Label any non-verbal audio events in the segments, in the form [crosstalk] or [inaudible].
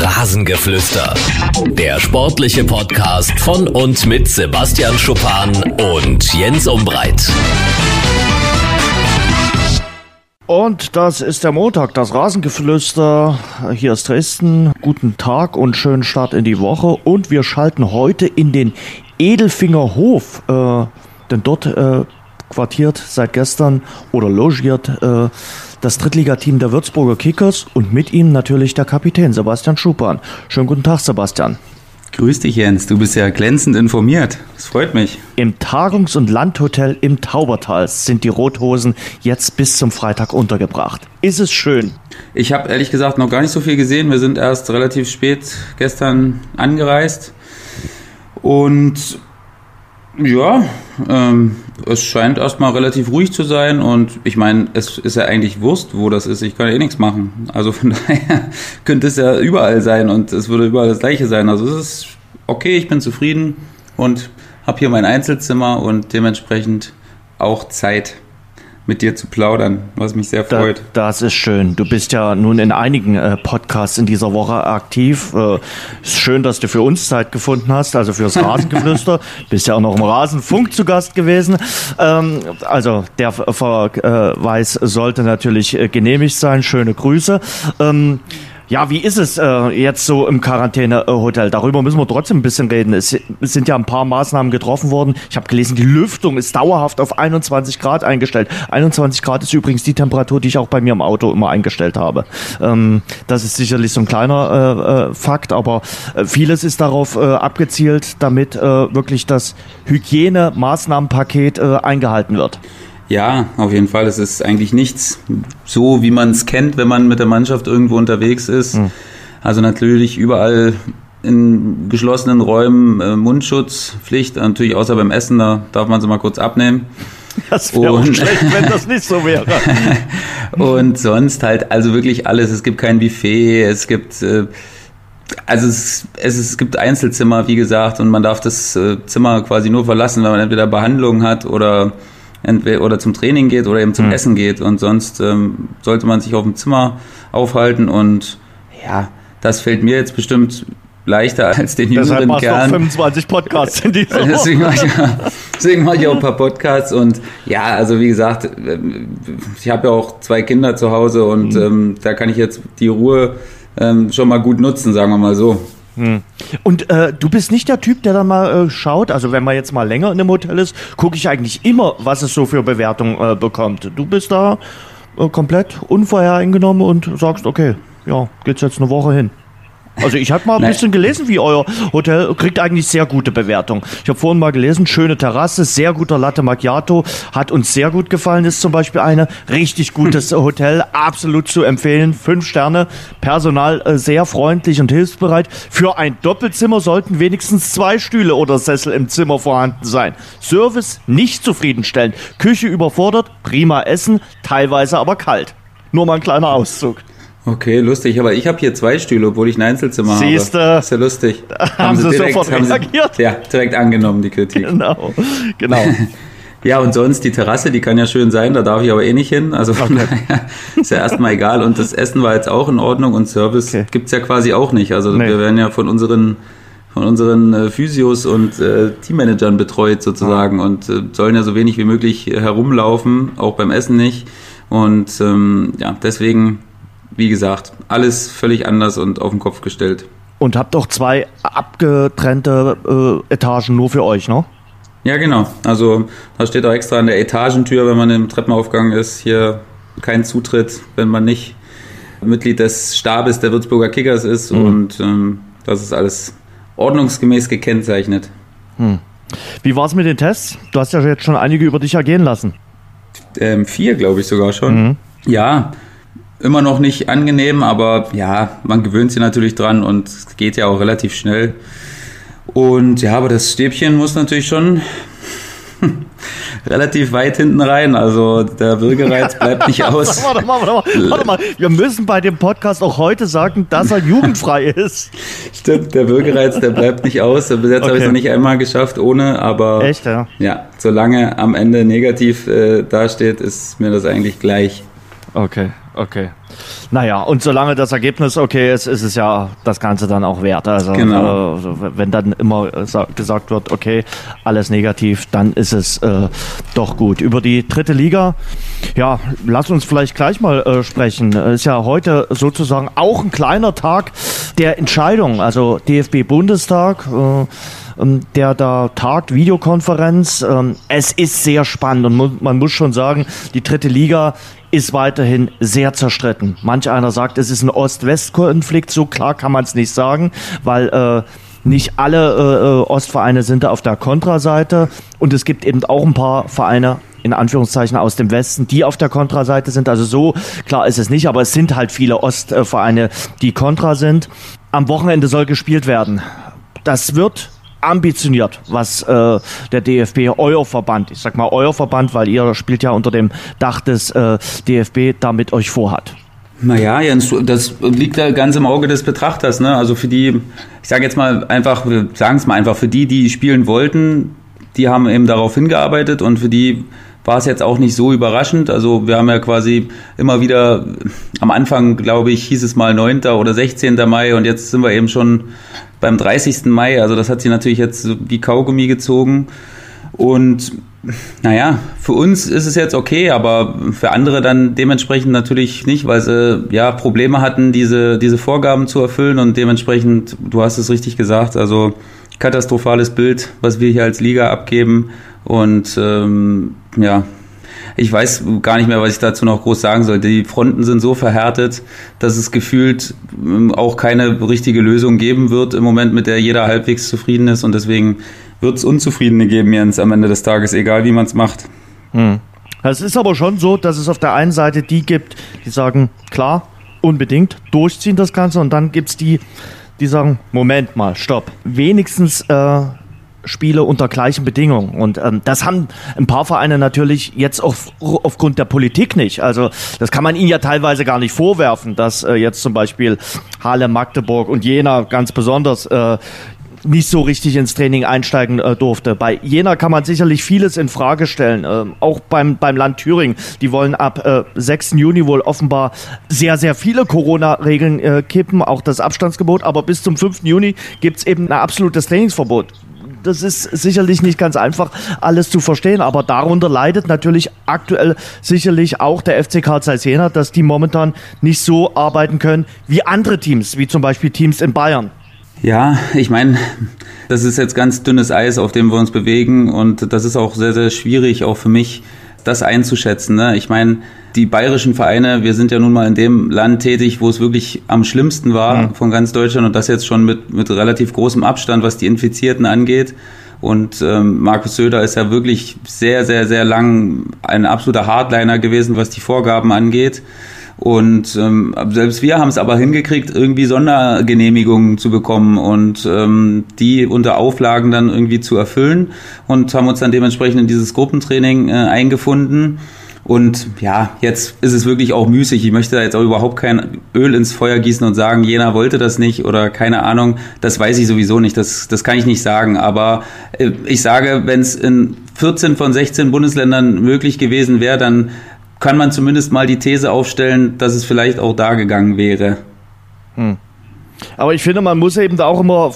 Rasengeflüster. Der sportliche Podcast von und mit Sebastian Schuppan und Jens Umbreit. Und das ist der Montag, das Rasengeflüster. Hier ist Dresden. Guten Tag und schönen Start in die Woche. Und wir schalten heute in den Edelfinger Hof, äh, denn dort äh, quartiert seit gestern oder logiert äh, das Drittligateam der Würzburger Kickers und mit ihm natürlich der Kapitän Sebastian Schuppan. Schönen guten Tag, Sebastian. Grüß dich, Jens. Du bist ja glänzend informiert. Das freut mich. Im Tagungs- und Landhotel im Taubertal sind die Rothosen jetzt bis zum Freitag untergebracht. Ist es schön? Ich habe ehrlich gesagt noch gar nicht so viel gesehen. Wir sind erst relativ spät gestern angereist. Und ja, ähm, es scheint erstmal relativ ruhig zu sein und ich meine, es ist ja eigentlich Wurst, wo das ist. Ich kann ja eh nichts machen. Also von [laughs] daher könnte es ja überall sein und es würde überall das gleiche sein. Also es ist okay, ich bin zufrieden und habe hier mein Einzelzimmer und dementsprechend auch Zeit mit dir zu plaudern, was mich sehr freut. Da, das ist schön. Du bist ja nun in einigen äh, Podcasts in dieser Woche aktiv. Äh, ist schön, dass du für uns Zeit gefunden hast, also fürs [laughs] Rasengeflüster. bist ja auch noch im Rasenfunk zu Gast gewesen. Ähm, also der Verweis sollte natürlich äh, genehmigt sein. Schöne Grüße. Ähm, ja, wie ist es äh, jetzt so im Quarantänehotel? Darüber müssen wir trotzdem ein bisschen reden. Es, sind ja ein paar Maßnahmen getroffen worden. Ich habe gelesen, die Lüftung ist dauerhaft auf 21 Grad eingestellt. 21 Grad ist übrigens die Temperatur, die ich auch bei mir im Auto immer eingestellt habe. Ähm, das ist sicherlich so ein kleiner äh, äh, Fakt, aber äh, vieles ist darauf äh, abgezielt, damit äh, wirklich das Hygienemaßnahmenpaket äh, eingehalten wird. Ja, auf jeden Fall. Es ist eigentlich nichts so, wie man es kennt, wenn man mit der Mannschaft irgendwo unterwegs ist. Mhm. Also natürlich überall in geschlossenen Räumen äh, Mundschutzpflicht, natürlich außer beim Essen, da darf man sie mal kurz abnehmen. Das wäre auch schlecht, wenn das nicht so wäre. [laughs] und sonst halt, also wirklich alles. Es gibt kein Buffet, es gibt, äh, also es, es, es gibt Einzelzimmer, wie gesagt, und man darf das äh, Zimmer quasi nur verlassen, wenn man entweder Behandlung hat oder oder zum Training geht oder eben zum mhm. Essen geht und sonst ähm, sollte man sich auf dem Zimmer aufhalten und ja, das fällt mir jetzt bestimmt leichter als den Deshalb jüngeren Kern. 25 Podcasts in dieser [laughs] Woche. deswegen mache ich, deswegen mache ich auch ein paar Podcasts und ja, also wie gesagt, äh, ich habe ja auch zwei Kinder zu Hause und mhm. ähm, da kann ich jetzt die Ruhe ähm, schon mal gut nutzen, sagen wir mal so. Hm. Und äh, du bist nicht der Typ, der dann mal äh, schaut, also wenn man jetzt mal länger in einem Hotel ist, gucke ich eigentlich immer, was es so für Bewertungen äh, bekommt. Du bist da äh, komplett unvorhereingenommen und sagst, okay, ja, geht's jetzt eine Woche hin. Also ich habe mal ein bisschen gelesen, wie euer Hotel kriegt eigentlich sehr gute Bewertungen. Ich habe vorhin mal gelesen, schöne Terrasse, sehr guter Latte Macchiato, hat uns sehr gut gefallen, ist zum Beispiel eine richtig gutes [laughs] Hotel, absolut zu empfehlen, fünf Sterne, Personal äh, sehr freundlich und hilfsbereit. Für ein Doppelzimmer sollten wenigstens zwei Stühle oder Sessel im Zimmer vorhanden sein. Service nicht zufriedenstellend, Küche überfordert, prima Essen, teilweise aber kalt. Nur mal ein kleiner Auszug. Okay, lustig. Aber ich habe hier zwei Stühle, obwohl ich ein Einzelzimmer Siehste, habe. Ist ja lustig. Haben, haben sie direkt, sofort haben reagiert? Sie, ja, direkt angenommen, die Kritik. Genau, genau. [laughs] ja, und sonst die Terrasse, die kann ja schön sein, da darf ich aber eh nicht hin. Also von okay. daher ist ja erstmal egal. Und das Essen war jetzt auch in Ordnung und Service okay. gibt's ja quasi auch nicht. Also nee. wir werden ja von unseren von unseren äh, Physios und äh, Teammanagern betreut sozusagen ah. und äh, sollen ja so wenig wie möglich herumlaufen, auch beim Essen nicht. Und ähm, ja, deswegen wie gesagt, alles völlig anders und auf den Kopf gestellt. Und habt auch zwei abgetrennte äh, Etagen nur für euch, ne? Ja, genau. Also da steht auch extra an der Etagentür, wenn man im Treppenaufgang ist, hier kein Zutritt, wenn man nicht Mitglied des Stabes der Würzburger Kickers ist. Mhm. Und ähm, das ist alles ordnungsgemäß gekennzeichnet. Hm. Wie war es mit den Tests? Du hast ja jetzt schon einige über dich ergehen lassen. Ähm, vier, glaube ich sogar schon. Mhm. Ja, immer noch nicht angenehm, aber ja, man gewöhnt sich natürlich dran und es geht ja auch relativ schnell. Und ja, aber das Stäbchen muss natürlich schon [laughs] relativ weit hinten rein. Also der Würgereiz [laughs] bleibt nicht aus. warte, mal, warte, mal, warte mal, wir müssen bei dem Podcast auch heute sagen, dass er jugendfrei [laughs] ist. Stimmt, der Würgereiz, der bleibt nicht aus. Bis jetzt okay. habe ich es noch nicht einmal geschafft ohne, aber Echt, ja? ja, solange am Ende negativ äh, dasteht, ist mir das eigentlich gleich. Okay, okay. Naja, und solange das Ergebnis okay ist, ist es ja das Ganze dann auch wert. Also genau. äh, wenn dann immer gesagt wird, okay, alles negativ, dann ist es äh, doch gut. Über die dritte Liga, ja, lass uns vielleicht gleich mal äh, sprechen. Ist ja heute sozusagen auch ein kleiner Tag der Entscheidung, also DFB-Bundestag. Äh, der da tagt, Videokonferenz. Ähm, es ist sehr spannend und man muss schon sagen, die dritte Liga ist weiterhin sehr zerstritten. Manch einer sagt, es ist ein Ost-West-Konflikt, so klar kann man es nicht sagen, weil äh, nicht alle äh, äh, Ostvereine sind da auf der Kontraseite und es gibt eben auch ein paar Vereine, in Anführungszeichen aus dem Westen, die auf der Kontraseite sind. Also so klar ist es nicht, aber es sind halt viele Ostvereine, die Kontra sind. Am Wochenende soll gespielt werden. Das wird ambitioniert, was äh, der DFB, euer Verband, ich sag mal euer Verband, weil ihr spielt ja unter dem Dach des äh, DFB, damit euch vorhat. Naja, Jens, das liegt da ganz im Auge des Betrachters. Ne? Also für die, ich sage jetzt mal einfach, wir sagen es mal einfach, für die, die spielen wollten, die haben eben darauf hingearbeitet und für die war es jetzt auch nicht so überraschend. Also wir haben ja quasi immer wieder, am Anfang glaube ich, hieß es mal 9. oder 16. Mai und jetzt sind wir eben schon beim 30. Mai. Also das hat sie natürlich jetzt wie Kaugummi gezogen. Und naja, für uns ist es jetzt okay, aber für andere dann dementsprechend natürlich nicht, weil sie ja Probleme hatten, diese, diese Vorgaben zu erfüllen und dementsprechend, du hast es richtig gesagt, also katastrophales Bild, was wir hier als Liga abgeben. Und ähm, ja, ich weiß gar nicht mehr, was ich dazu noch groß sagen soll. Die Fronten sind so verhärtet, dass es gefühlt ähm, auch keine richtige Lösung geben wird im Moment, mit der jeder halbwegs zufrieden ist. Und deswegen wird es Unzufriedene geben, Jens, am Ende des Tages, egal wie man es macht. Hm. Es ist aber schon so, dass es auf der einen Seite die gibt, die sagen, klar, unbedingt durchziehen das Ganze. Und dann gibt es die, die sagen, Moment mal, stopp. Wenigstens äh, Spiele unter gleichen Bedingungen. Und ähm, das haben ein paar Vereine natürlich jetzt auf, aufgrund der Politik nicht. Also das kann man ihnen ja teilweise gar nicht vorwerfen, dass äh, jetzt zum Beispiel Halle, Magdeburg und Jena ganz besonders äh, nicht so richtig ins Training einsteigen äh, durfte. Bei Jena kann man sicherlich vieles in Frage stellen. Äh, auch beim, beim Land Thüringen. Die wollen ab äh, 6. Juni wohl offenbar sehr, sehr viele Corona-Regeln äh, kippen, auch das Abstandsgebot. Aber bis zum 5. Juni gibt's eben ein absolutes Trainingsverbot das ist sicherlich nicht ganz einfach, alles zu verstehen, aber darunter leidet natürlich aktuell sicherlich auch der FC Karl Zeiss Jena, dass die momentan nicht so arbeiten können wie andere Teams, wie zum Beispiel Teams in Bayern. Ja, ich meine, das ist jetzt ganz dünnes Eis, auf dem wir uns bewegen und das ist auch sehr, sehr schwierig, auch für mich, das einzuschätzen. Ne? Ich meine, die bayerischen Vereine, wir sind ja nun mal in dem Land tätig, wo es wirklich am schlimmsten war mhm. von ganz Deutschland und das jetzt schon mit, mit relativ großem Abstand, was die Infizierten angeht. Und ähm, Markus Söder ist ja wirklich sehr, sehr, sehr lang ein absoluter Hardliner gewesen, was die Vorgaben angeht. Und ähm, selbst wir haben es aber hingekriegt, irgendwie Sondergenehmigungen zu bekommen und ähm, die unter Auflagen dann irgendwie zu erfüllen und haben uns dann dementsprechend in dieses Gruppentraining äh, eingefunden. Und ja, jetzt ist es wirklich auch müßig. Ich möchte da jetzt auch überhaupt kein Öl ins Feuer gießen und sagen, jener wollte das nicht oder keine Ahnung. Das weiß ich sowieso nicht. Das, das kann ich nicht sagen. Aber äh, ich sage, wenn es in 14 von 16 Bundesländern möglich gewesen wäre, dann kann man zumindest mal die These aufstellen, dass es vielleicht auch da gegangen wäre. Hm. Aber ich finde, man muss eben da auch immer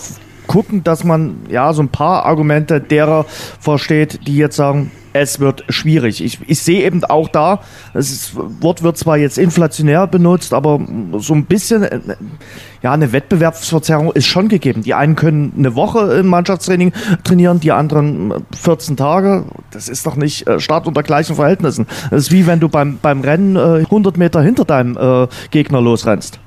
gucken, dass man ja so ein paar Argumente derer versteht, die jetzt sagen, es wird schwierig. Ich, ich sehe eben auch da, das Wort wird zwar jetzt inflationär benutzt, aber so ein bisschen, äh, ja, eine Wettbewerbsverzerrung ist schon gegeben. Die einen können eine Woche im Mannschaftstraining trainieren, die anderen 14 Tage. Das ist doch nicht äh, Start unter gleichen Verhältnissen. Das ist wie wenn du beim, beim Rennen 100 äh, Meter hinter deinem Gegner losrennst.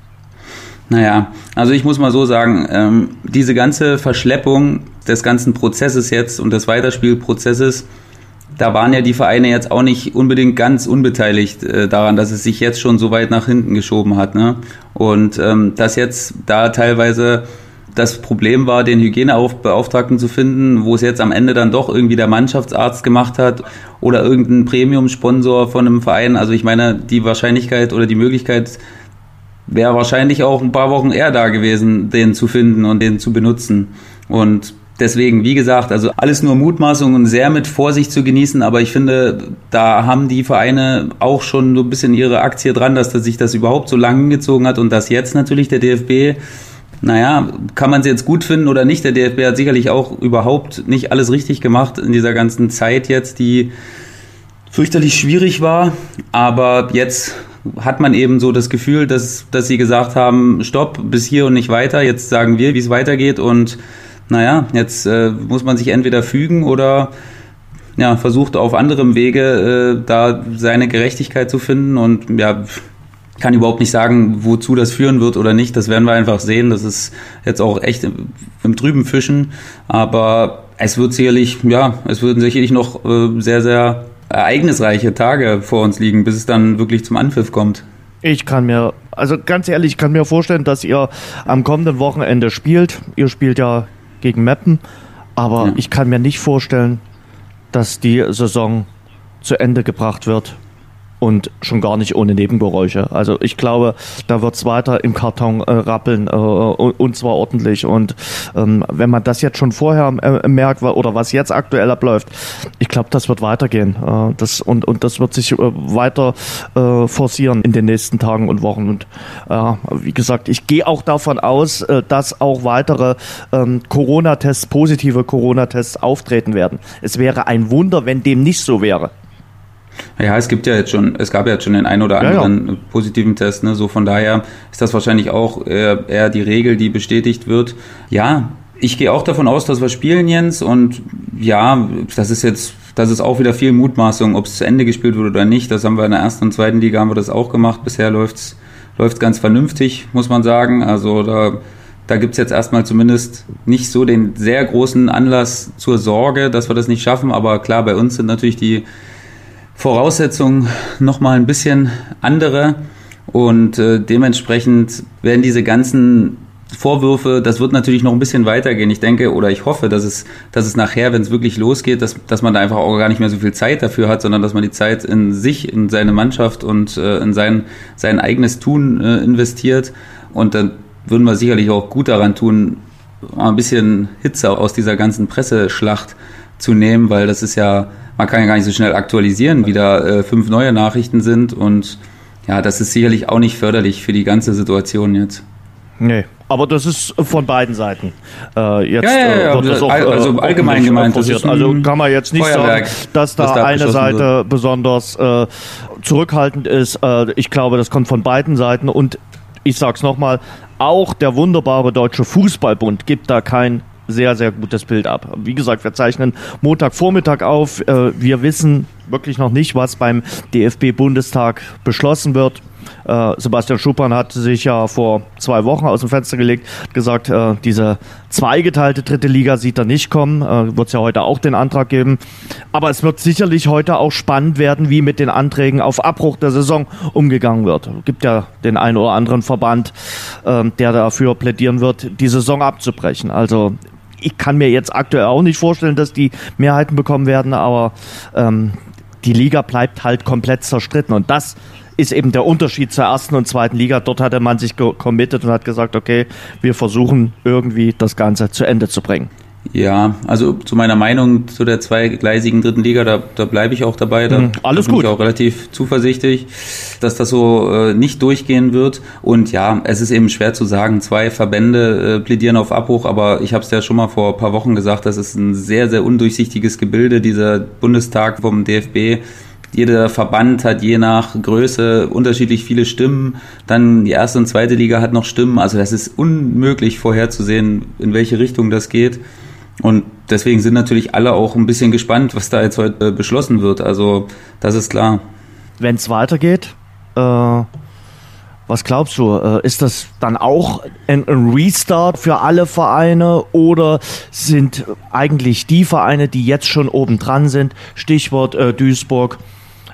Naja, also ich muss mal so sagen, ähm, diese ganze Verschleppung des ganzen Prozesses jetzt und des Weiterspielprozesses, da waren ja die Vereine jetzt auch nicht unbedingt ganz unbeteiligt äh, daran, dass es sich jetzt schon so weit nach hinten geschoben hat. Ne? Und ähm, dass jetzt da teilweise das Problem war, den Hygienebeauftragten zu finden, wo es jetzt am Ende dann doch irgendwie der Mannschaftsarzt gemacht hat oder irgendein Premium-Sponsor von einem Verein. Also ich meine, die Wahrscheinlichkeit oder die Möglichkeit wäre wahrscheinlich auch ein paar Wochen eher da gewesen, den zu finden und den zu benutzen. Und Deswegen, wie gesagt, also alles nur Mutmaßung und sehr mit Vorsicht zu genießen, aber ich finde, da haben die Vereine auch schon so ein bisschen ihre Aktie dran, dass sich das überhaupt so lang gezogen hat und dass jetzt natürlich der DFB naja, kann man es jetzt gut finden oder nicht? Der DFB hat sicherlich auch überhaupt nicht alles richtig gemacht in dieser ganzen Zeit jetzt, die fürchterlich schwierig war. Aber jetzt hat man eben so das Gefühl, dass, dass sie gesagt haben, stopp, bis hier und nicht weiter. Jetzt sagen wir, wie es weitergeht. Und naja, jetzt äh, muss man sich entweder fügen oder ja, versucht auf anderem Wege äh, da seine Gerechtigkeit zu finden. Und ja, kann überhaupt nicht sagen, wozu das führen wird oder nicht. Das werden wir einfach sehen. Das ist jetzt auch echt im, im trüben Fischen. Aber es wird sicherlich, ja, es würden sicherlich noch äh, sehr, sehr ereignisreiche Tage vor uns liegen, bis es dann wirklich zum Anpfiff kommt. Ich kann mir, also ganz ehrlich, ich kann mir vorstellen, dass ihr am kommenden Wochenende spielt. Ihr spielt ja gegen Meppen, aber ja. ich kann mir nicht vorstellen, dass die Saison zu Ende gebracht wird und schon gar nicht ohne Nebengeräusche. Also ich glaube, da wird es weiter im Karton äh, rappeln äh, und zwar ordentlich. Und ähm, wenn man das jetzt schon vorher äh, merkt oder was jetzt aktuell abläuft, ich glaube, das wird weitergehen. Äh, das, und, und das wird sich äh, weiter äh, forcieren in den nächsten Tagen und Wochen. Und äh, wie gesagt, ich gehe auch davon aus, äh, dass auch weitere ähm, Corona-Tests, positive Corona-Tests auftreten werden. Es wäre ein Wunder, wenn dem nicht so wäre. Ja, es gibt ja jetzt schon, es gab ja jetzt schon den einen oder anderen ja, ja. positiven Test, ne? So von daher ist das wahrscheinlich auch eher, eher die Regel, die bestätigt wird. Ja, ich gehe auch davon aus, dass wir spielen, Jens, und ja, das ist jetzt, das ist auch wieder viel Mutmaßung, ob es zu Ende gespielt wurde oder nicht. Das haben wir in der ersten und zweiten Liga haben wir das auch gemacht. Bisher läuft's läuft's ganz vernünftig, muss man sagen. Also da da gibt's jetzt erstmal zumindest nicht so den sehr großen Anlass zur Sorge, dass wir das nicht schaffen. Aber klar, bei uns sind natürlich die Voraussetzungen nochmal ein bisschen andere und äh, dementsprechend werden diese ganzen Vorwürfe, das wird natürlich noch ein bisschen weitergehen. Ich denke oder ich hoffe, dass es, dass es nachher, wenn es wirklich losgeht, dass, dass man da einfach auch gar nicht mehr so viel Zeit dafür hat, sondern dass man die Zeit in sich, in seine Mannschaft und äh, in sein, sein eigenes Tun äh, investiert. Und dann würden wir sicherlich auch gut daran tun, ein bisschen Hitze aus dieser ganzen Presseschlacht zu nehmen, weil das ist ja man kann ja gar nicht so schnell aktualisieren, wie da äh, fünf neue Nachrichten sind und ja, das ist sicherlich auch nicht förderlich für die ganze Situation jetzt. Nee, aber das ist von beiden Seiten. Äh, jetzt ja, ja, ja, wird das auch, also allgemein gemeint. also kann man jetzt nicht Feuerwerk, sagen, dass da, da eine Seite wird. besonders äh, zurückhaltend ist. Äh, ich glaube, das kommt von beiden Seiten und ich sag's nochmal, auch der wunderbare Deutsche Fußballbund gibt da kein sehr, sehr gutes Bild ab. Wie gesagt, wir zeichnen Montagvormittag auf. Äh, wir wissen wirklich noch nicht, was beim DFB-Bundestag beschlossen wird. Äh, Sebastian Schuppan hat sich ja vor zwei Wochen aus dem Fenster gelegt, gesagt, äh, diese zweigeteilte dritte Liga sieht er nicht kommen. Wird es ja heute auch den Antrag geben. Aber es wird sicherlich heute auch spannend werden, wie mit den Anträgen auf Abbruch der Saison umgegangen wird. Es gibt ja den einen oder anderen Verband, äh, der dafür plädieren wird, die Saison abzubrechen. Also ich kann mir jetzt aktuell auch nicht vorstellen, dass die Mehrheiten bekommen werden, aber ähm, die Liga bleibt halt komplett zerstritten. Und das ist eben der Unterschied zur ersten und zweiten Liga. Dort hatte man sich committed und hat gesagt, okay, wir versuchen irgendwie das Ganze zu Ende zu bringen. Ja, also zu meiner Meinung zu der zweigleisigen dritten Liga, da, da bleibe ich auch dabei. Da, mhm, alles da bin gut. ich auch relativ zuversichtlich, dass das so äh, nicht durchgehen wird. Und ja, es ist eben schwer zu sagen. Zwei Verbände äh, plädieren auf Abbruch, aber ich habe es ja schon mal vor ein paar Wochen gesagt, das ist ein sehr, sehr undurchsichtiges Gebilde, dieser Bundestag vom DFB jeder Verband hat je nach Größe unterschiedlich viele Stimmen. Dann die erste und zweite Liga hat noch Stimmen. Also das ist unmöglich vorherzusehen, in welche Richtung das geht. Und deswegen sind natürlich alle auch ein bisschen gespannt, was da jetzt heute äh, beschlossen wird. Also das ist klar. Wenn es weitergeht, äh, was glaubst du? Äh, ist das dann auch ein, Restart für alle Vereine oder sind eigentlich die Vereine, die jetzt schon oben dran sind, Stichwort äh, Duisburg,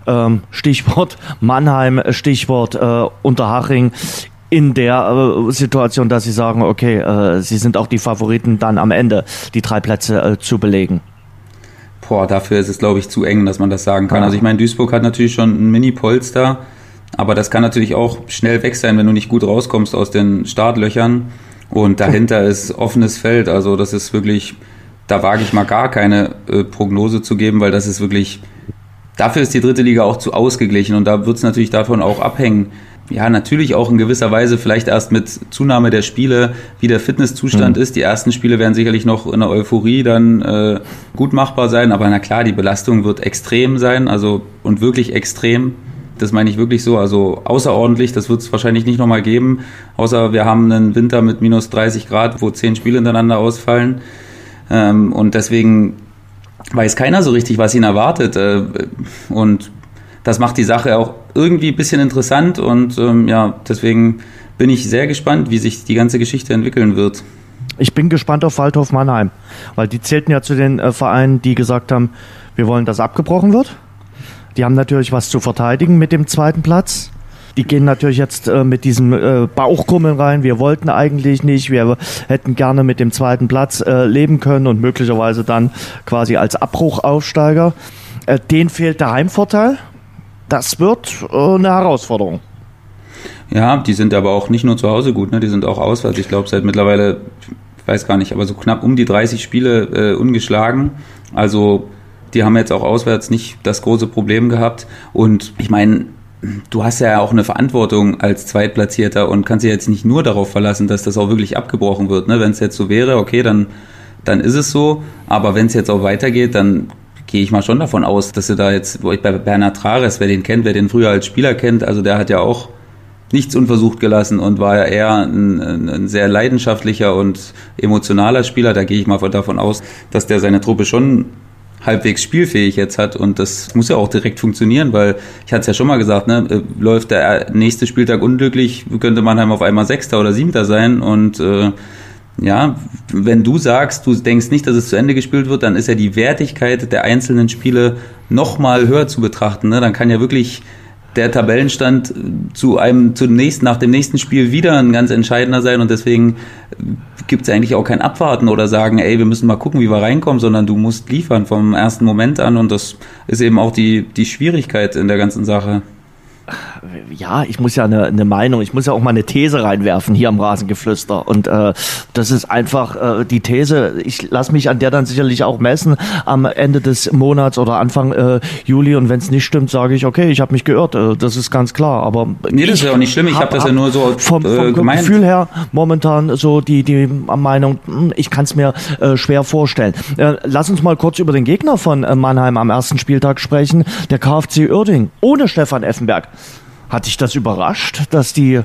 ähm, Stichwort [laughs] Mannheim, Stichwort äh, Unterhaching, in der äh, Situation, dass sie sagen, okay, äh, sie sind auch die Favoriten, dann am Ende die drei Plätze äh, zu belegen? Boah, dafür ist es, glaube ich, zu eng, dass man das sagen kann. Ja. Also ich meine, Duisburg hat natürlich schon ein Mini-Polster, aber das kann natürlich auch schnell weg sein, wenn du nicht gut rauskommst aus den Startlöchern. Und dahinter [laughs] ist offenes Feld. Also das ist wirklich da wage ich mal gar keine äh, Prognose zu geben, weil das ist wirklich, dafür ist die dritte Liga auch zu ausgeglichen und da wird es natürlich davon auch abhängen. Ja, natürlich auch in gewisser Weise vielleicht erst mit Zunahme der Spiele, wie der Fitnesszustand mhm. ist. Die ersten Spiele werden sicherlich noch in der Euphorie dann äh, gut machbar sein, aber na klar, die Belastung wird extrem sein, also und wirklich extrem. Das meine ich wirklich so, also außerordentlich, das wird es wahrscheinlich nicht nochmal geben, außer wir haben einen Winter mit minus 30 Grad, wo zehn Spiele hintereinander ausfallen. Ähm, und deswegen weiß keiner so richtig, was ihn erwartet. Äh, und das macht die Sache auch irgendwie ein bisschen interessant und ähm, ja, deswegen bin ich sehr gespannt, wie sich die ganze Geschichte entwickeln wird. Ich bin gespannt auf Waldhof Mannheim, weil die zählten ja zu den äh, Vereinen, die gesagt haben, wir wollen, dass abgebrochen wird. Die haben natürlich was zu verteidigen mit dem zweiten Platz. Die gehen natürlich jetzt äh, mit diesem äh, Bauchkummeln rein. Wir wollten eigentlich nicht. Wir hätten gerne mit dem zweiten Platz äh, leben können und möglicherweise dann quasi als Abbruchaufsteiger. Äh, denen fehlt der Heimvorteil. Das wird äh, eine Herausforderung. Ja, die sind aber auch nicht nur zu Hause gut, ne? die sind auch auswärts. Ich glaube, seit mittlerweile, ich weiß gar nicht, aber so knapp um die 30 Spiele äh, ungeschlagen. Also die haben jetzt auch auswärts nicht das große Problem gehabt. Und ich meine, du hast ja auch eine Verantwortung als Zweitplatzierter und kannst dich jetzt nicht nur darauf verlassen, dass das auch wirklich abgebrochen wird. Ne? Wenn es jetzt so wäre, okay, dann, dann ist es so. Aber wenn es jetzt auch weitergeht, dann gehe ich mal schon davon aus, dass du da jetzt, wo ich bei Bernhard Trares, wer den kennt, wer den früher als Spieler kennt, also der hat ja auch nichts unversucht gelassen und war ja eher ein, ein sehr leidenschaftlicher und emotionaler Spieler. Da gehe ich mal davon aus, dass der seine Truppe schon halbwegs spielfähig jetzt hat und das muss ja auch direkt funktionieren, weil ich hatte es ja schon mal gesagt, ne, äh, läuft der nächste Spieltag unglücklich, könnte Mannheim auf einmal Sechster oder Siebter sein und äh, ja, wenn du sagst, du denkst nicht, dass es zu Ende gespielt wird, dann ist ja die Wertigkeit der einzelnen Spiele nochmal höher zu betrachten. Ne? Dann kann ja wirklich der Tabellenstand zu einem, zu dem nächsten, nach dem nächsten Spiel wieder ein ganz entscheidender sein und deswegen gibt es eigentlich auch kein Abwarten oder sagen, ey, wir müssen mal gucken, wie wir reinkommen, sondern du musst liefern vom ersten Moment an und das ist eben auch die, die Schwierigkeit in der ganzen Sache ja, ich muss ja eine, eine Meinung, ich muss ja auch mal eine These reinwerfen hier am Rasengeflüster. Und äh, das ist einfach äh, die These, ich lasse mich an der dann sicherlich auch messen am Ende des Monats oder Anfang äh, Juli. Und wenn es nicht stimmt, sage ich, okay, ich habe mich geirrt. Äh, das ist ganz klar. Aber nee, das ist ja auch nicht schlimm. Ich habe hab das ja nur so vom, vom äh, gemeint. Gefühl her momentan so die, die Meinung, hm, ich kann es mir äh, schwer vorstellen. Äh, lass uns mal kurz über den Gegner von äh, Mannheim am ersten Spieltag sprechen. Der KfC Uerding ohne Stefan Effenberg. Hat dich das überrascht, dass die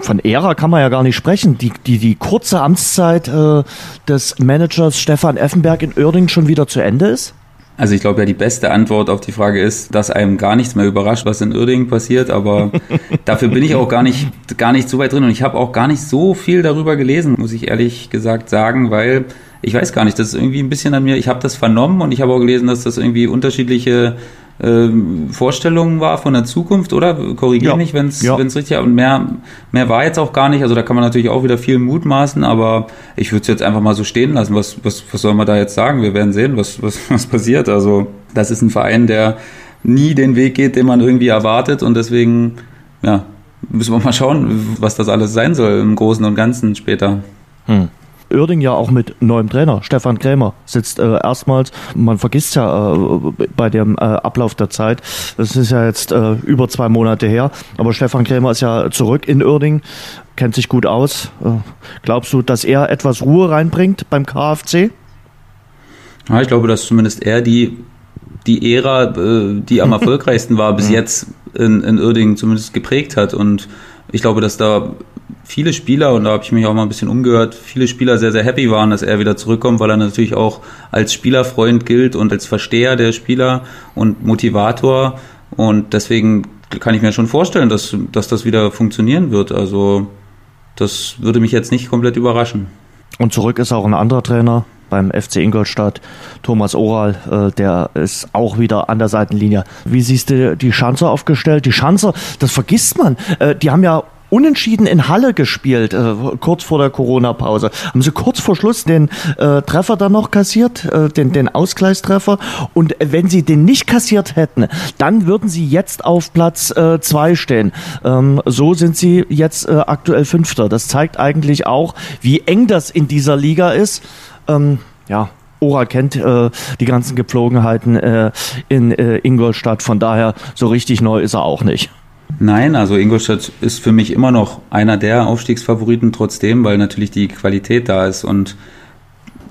von Ära kann man ja gar nicht sprechen. Die, die, die kurze Amtszeit äh, des Managers Stefan Effenberg in Oerding schon wieder zu Ende ist? Also ich glaube ja, die beste Antwort auf die Frage ist, dass einem gar nichts mehr überrascht, was in Oerding passiert, aber [laughs] dafür bin ich auch gar nicht, gar nicht so weit drin und ich habe auch gar nicht so viel darüber gelesen, muss ich ehrlich gesagt sagen, weil ich weiß gar nicht, das ist irgendwie ein bisschen an mir, ich habe das vernommen und ich habe auch gelesen, dass das irgendwie unterschiedliche ähm, Vorstellungen war von der Zukunft, oder? Korrigiere ja. mich, wenn es ja. richtig ist. Und mehr, mehr war jetzt auch gar nicht. Also da kann man natürlich auch wieder viel mutmaßen, aber ich würde es jetzt einfach mal so stehen lassen. Was, was, was soll man da jetzt sagen? Wir werden sehen, was, was, [laughs] was passiert. Also das ist ein Verein, der nie den Weg geht, den man irgendwie erwartet und deswegen, ja, müssen wir mal schauen, was das alles sein soll im Großen und Ganzen später. Hm. Oerding ja auch mit neuem Trainer. Stefan Krämer sitzt äh, erstmals, man vergisst ja äh, bei dem äh, Ablauf der Zeit, das ist ja jetzt äh, über zwei Monate her, aber Stefan Krämer ist ja zurück in Oerding, kennt sich gut aus. Äh, glaubst du, dass er etwas Ruhe reinbringt beim KfC? Ja, ich glaube, dass zumindest er die, die Ära, äh, die am [laughs] erfolgreichsten war, bis jetzt in, in Uerdingen zumindest geprägt hat und ich glaube, dass da viele Spieler, und da habe ich mich auch mal ein bisschen umgehört, viele Spieler sehr, sehr happy waren, dass er wieder zurückkommt, weil er natürlich auch als Spielerfreund gilt und als Versteher der Spieler und Motivator. Und deswegen kann ich mir schon vorstellen, dass, dass das wieder funktionieren wird. Also das würde mich jetzt nicht komplett überraschen. Und zurück ist auch ein anderer Trainer beim FC Ingolstadt, Thomas Oral, äh, der ist auch wieder an der Seitenlinie. Wie siehst du die Schanzer aufgestellt? Die Schanzer, das vergisst man, äh, die haben ja unentschieden in Halle gespielt, äh, kurz vor der Corona-Pause. Haben sie kurz vor Schluss den äh, Treffer dann noch kassiert, äh, den, den Ausgleichstreffer. Und wenn sie den nicht kassiert hätten, dann würden sie jetzt auf Platz äh, zwei stehen. Ähm, so sind sie jetzt äh, aktuell Fünfter. Das zeigt eigentlich auch, wie eng das in dieser Liga ist. Ähm, ja, Ora kennt äh, die ganzen Gepflogenheiten äh, in äh, Ingolstadt, von daher so richtig neu ist er auch nicht. Nein, also Ingolstadt ist für mich immer noch einer der Aufstiegsfavoriten trotzdem, weil natürlich die Qualität da ist und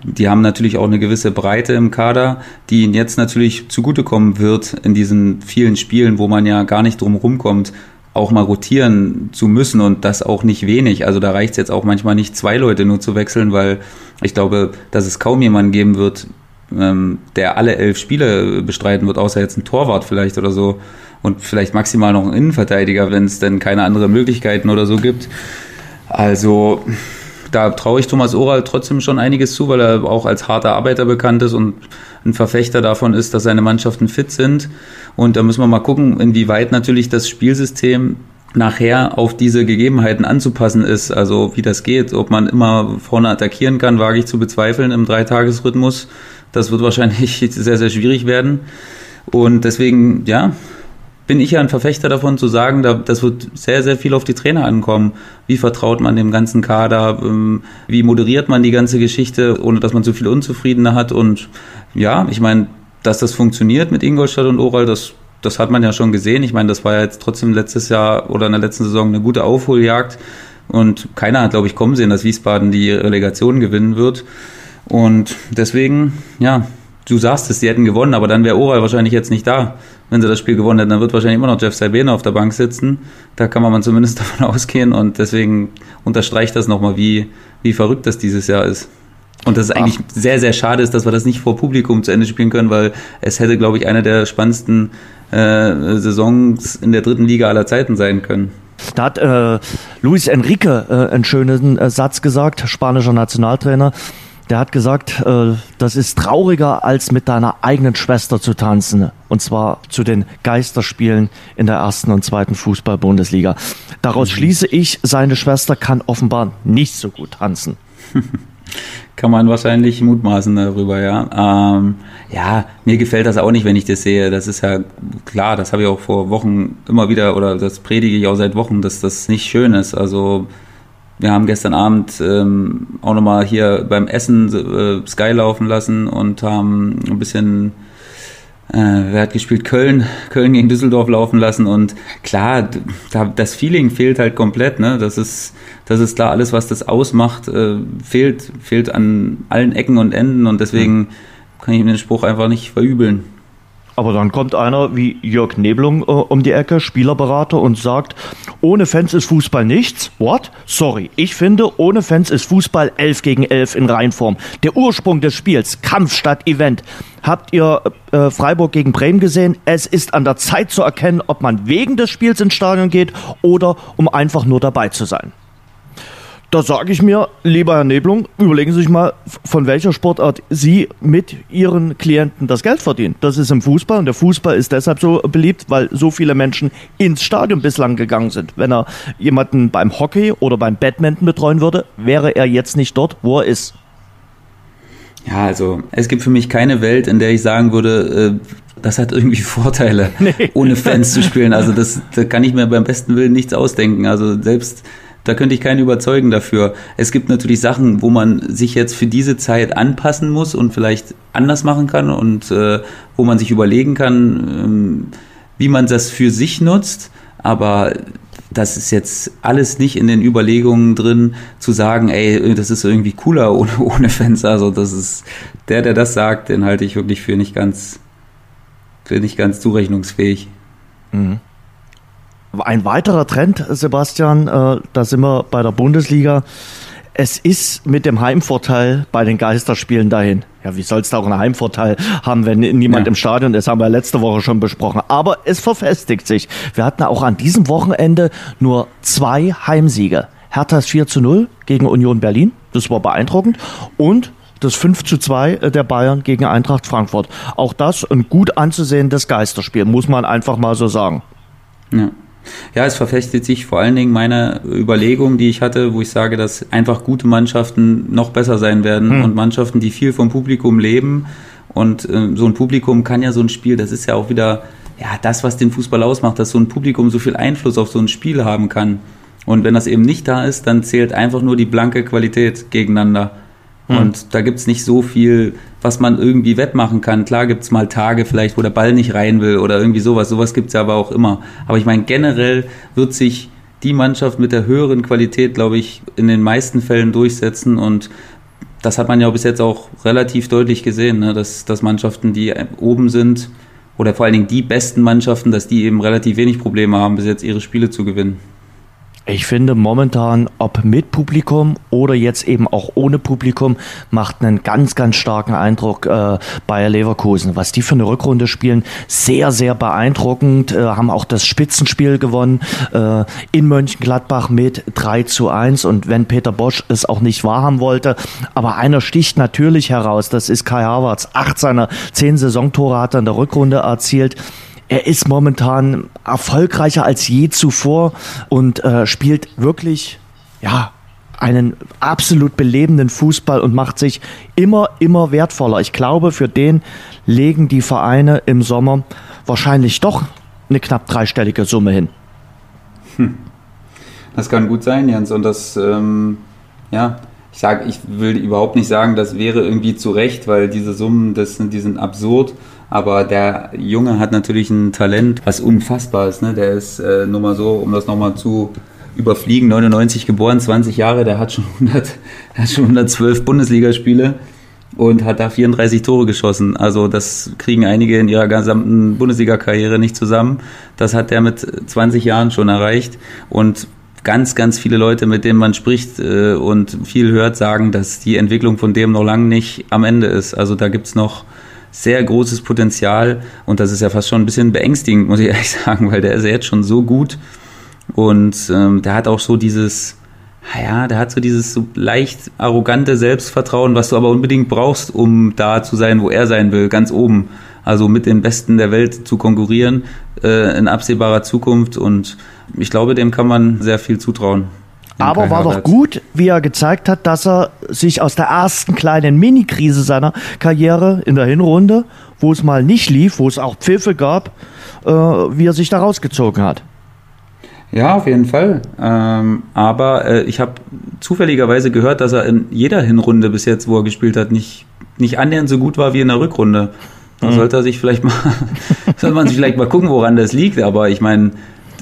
die haben natürlich auch eine gewisse Breite im Kader, die ihnen jetzt natürlich zugutekommen wird in diesen vielen Spielen, wo man ja gar nicht drum rumkommt, auch mal rotieren zu müssen und das auch nicht wenig. Also da reicht es jetzt auch manchmal nicht, zwei Leute nur zu wechseln, weil ich glaube, dass es kaum jemanden geben wird, ähm, der alle elf Spiele bestreiten wird, außer jetzt ein Torwart vielleicht oder so und vielleicht maximal noch ein Innenverteidiger, wenn es denn keine anderen Möglichkeiten oder so gibt. Also da traue ich Thomas Oral trotzdem schon einiges zu, weil er auch als harter Arbeiter bekannt ist und ein Verfechter davon ist, dass seine Mannschaften fit sind. Und da müssen wir mal gucken, inwieweit natürlich das Spielsystem nachher auf diese Gegebenheiten anzupassen ist, also wie das geht, ob man immer vorne attackieren kann, wage ich zu bezweifeln im Dreitagesrhythmus. Das wird wahrscheinlich [laughs] sehr, sehr schwierig werden. Und deswegen, ja, bin ich ja ein Verfechter davon zu sagen, da, das wird sehr, sehr viel auf die Trainer ankommen. Wie vertraut man dem ganzen Kader? Ähm, wie moderiert man die ganze Geschichte, ohne dass man zu viel Unzufriedene hat? Und ja, ich meine, dass das funktioniert mit Ingolstadt und Oral, das, das hat man ja schon gesehen. Ich meine, das war ja jetzt trotzdem letztes Jahr oder in der letzten Saison eine gute Aufholjagd. Und keiner hat, glaube ich, kommen sehen, dass Wiesbaden die Relegation gewinnen wird. Und deswegen, ja, du sagst es, die hätten gewonnen, aber dann wäre Oral wahrscheinlich jetzt nicht da. Wenn sie das Spiel gewonnen hätten, dann wird wahrscheinlich immer noch Jeff Salbena auf der Bank sitzen. Da kann man zumindest [laughs] davon ausgehen und deswegen unterstreicht das nochmal, wie, wie verrückt das dieses Jahr ist. Und dass es eigentlich Ach. sehr, sehr schade ist, dass wir das nicht vor Publikum zu Ende spielen können, weil es hätte, glaube ich, eine der spannendsten äh, Saisons in der dritten Liga aller Zeiten sein können. Da hat äh, Luis Enrique äh, einen schönen äh, Satz gesagt, spanischer Nationaltrainer. Der hat gesagt, äh, das ist trauriger, als mit deiner eigenen Schwester zu tanzen. Und zwar zu den Geisterspielen in der ersten und zweiten Fußball-Bundesliga. Daraus mhm. schließe ich, seine Schwester kann offenbar nicht so gut tanzen. [laughs] kann man wahrscheinlich mutmaßen darüber, ja. Ähm, ja, mir gefällt das auch nicht, wenn ich das sehe. Das ist ja klar, das habe ich auch vor Wochen immer wieder oder das predige ich auch seit Wochen, dass das nicht schön ist. Also wir haben gestern Abend ähm, auch nochmal hier beim Essen äh, Sky laufen lassen und haben ein bisschen, äh, wer hat gespielt? Köln, Köln gegen Düsseldorf laufen lassen und klar, da, das Feeling fehlt halt komplett, ne? Das ist, das ist klar, alles, was das ausmacht, äh, fehlt, fehlt an allen Ecken und Enden und deswegen kann ich mir den Spruch einfach nicht verübeln. Aber dann kommt einer wie Jörg Neblung äh, um die Ecke, Spielerberater, und sagt, ohne Fans ist Fußball nichts. What? Sorry. Ich finde, ohne Fans ist Fußball 11 gegen 11 in Reihenform. Der Ursprung des Spiels, Kampf statt Event. Habt ihr äh, Freiburg gegen Bremen gesehen? Es ist an der Zeit zu erkennen, ob man wegen des Spiels ins Stadion geht oder um einfach nur dabei zu sein. Da sage ich mir, lieber Herr Neblung, überlegen Sie sich mal, von welcher Sportart Sie mit Ihren Klienten das Geld verdienen. Das ist im Fußball und der Fußball ist deshalb so beliebt, weil so viele Menschen ins Stadion bislang gegangen sind. Wenn er jemanden beim Hockey oder beim Badminton betreuen würde, wäre er jetzt nicht dort, wo er ist. Ja, also es gibt für mich keine Welt, in der ich sagen würde, äh, das hat irgendwie [laughs] Vorteile, nee. ohne Fans zu spielen. Also das, da kann ich mir beim besten Willen nichts ausdenken. Also selbst da könnte ich keinen überzeugen dafür. Es gibt natürlich Sachen, wo man sich jetzt für diese Zeit anpassen muss und vielleicht anders machen kann und äh, wo man sich überlegen kann, ähm, wie man das für sich nutzt. Aber das ist jetzt alles nicht in den Überlegungen drin, zu sagen, ey, das ist irgendwie cooler [laughs] ohne, ohne Fans. Also das ist der, der das sagt, den halte ich wirklich für nicht ganz, für nicht ganz zurechnungsfähig. Mhm. Ein weiterer Trend, Sebastian, äh, da sind wir bei der Bundesliga. Es ist mit dem Heimvorteil bei den Geisterspielen dahin. Ja, wie soll es da auch einen Heimvorteil haben, wenn niemand ja. im Stadion ist? Haben wir letzte Woche schon besprochen. Aber es verfestigt sich. Wir hatten auch an diesem Wochenende nur zwei Heimsiege. Herthas 4 zu 0 gegen Union Berlin. Das war beeindruckend. Und das 5 zu 2 der Bayern gegen Eintracht Frankfurt. Auch das ein gut anzusehendes Geisterspiel, muss man einfach mal so sagen. Ja. Ja, es verfestigt sich vor allen Dingen meine Überlegung, die ich hatte, wo ich sage, dass einfach gute Mannschaften noch besser sein werden hm. und Mannschaften, die viel vom Publikum leben. Und äh, so ein Publikum kann ja so ein Spiel, das ist ja auch wieder ja das, was den Fußball ausmacht, dass so ein Publikum so viel Einfluss auf so ein Spiel haben kann. Und wenn das eben nicht da ist, dann zählt einfach nur die blanke Qualität gegeneinander. Mhm. Und da gibt's nicht so viel, was man irgendwie wettmachen kann. Klar gibt's mal Tage vielleicht, wo der Ball nicht rein will oder irgendwie sowas. Sowas gibt's ja aber auch immer. Aber ich meine, generell wird sich die Mannschaft mit der höheren Qualität, glaube ich, in den meisten Fällen durchsetzen. Und das hat man ja bis jetzt auch relativ deutlich gesehen, ne? dass, dass Mannschaften, die oben sind, oder vor allen Dingen die besten Mannschaften, dass die eben relativ wenig Probleme haben, bis jetzt ihre Spiele zu gewinnen. Ich finde momentan, ob mit Publikum oder jetzt eben auch ohne Publikum, macht einen ganz, ganz starken Eindruck äh, Bayer Leverkusen. Was die für eine Rückrunde spielen, sehr, sehr beeindruckend. Äh, haben auch das Spitzenspiel gewonnen äh, in Mönchengladbach mit 3 zu 1. Und wenn Peter Bosch es auch nicht wahrhaben wollte, aber einer sticht natürlich heraus, das ist Kai Havertz. Acht seiner zehn Saisontore hat er in der Rückrunde erzielt. Er ist momentan erfolgreicher als je zuvor und äh, spielt wirklich, ja, einen absolut belebenden Fußball und macht sich immer, immer wertvoller. Ich glaube, für den legen die Vereine im Sommer wahrscheinlich doch eine knapp dreistellige Summe hin. Hm. Das kann gut sein, Jens. Und das, ähm, ja, ich sage, ich will überhaupt nicht sagen, das wäre irgendwie zu Recht, weil diese Summen, das sind, die sind absurd. Aber der Junge hat natürlich ein Talent, was unfassbar ist. Ne? Der ist äh, nur mal so, um das nochmal zu überfliegen, 99 geboren, 20 Jahre, der hat schon, 100, der hat schon 112 Bundesligaspiele und hat da 34 Tore geschossen. Also das kriegen einige in ihrer gesamten Bundesliga-Karriere nicht zusammen. Das hat der mit 20 Jahren schon erreicht und ganz, ganz viele Leute, mit denen man spricht äh, und viel hört, sagen, dass die Entwicklung von dem noch lange nicht am Ende ist. Also da gibt's noch sehr großes Potenzial und das ist ja fast schon ein bisschen beängstigend, muss ich [laughs] ehrlich sagen, weil der ist ja jetzt schon so gut und ähm, der hat auch so dieses, ja, der hat so dieses so leicht arrogante Selbstvertrauen, was du aber unbedingt brauchst, um da zu sein, wo er sein will, ganz oben. Also mit den Besten der Welt zu konkurrieren äh, in absehbarer Zukunft und ich glaube, dem kann man sehr viel zutrauen. Aber war doch gut, wie er gezeigt hat, dass er sich aus der ersten kleinen Mini-Krise seiner Karriere in der Hinrunde, wo es mal nicht lief, wo es auch Pfiffe gab, äh, wie er sich da rausgezogen hat. Ja, auf jeden Fall. Ähm, aber äh, ich habe zufälligerweise gehört, dass er in jeder Hinrunde bis jetzt, wo er gespielt hat, nicht, nicht annähernd so gut war wie in der Rückrunde. Da mhm. sollte er sich vielleicht mal, [laughs] sollte man sich vielleicht mal gucken, woran das liegt. Aber ich meine,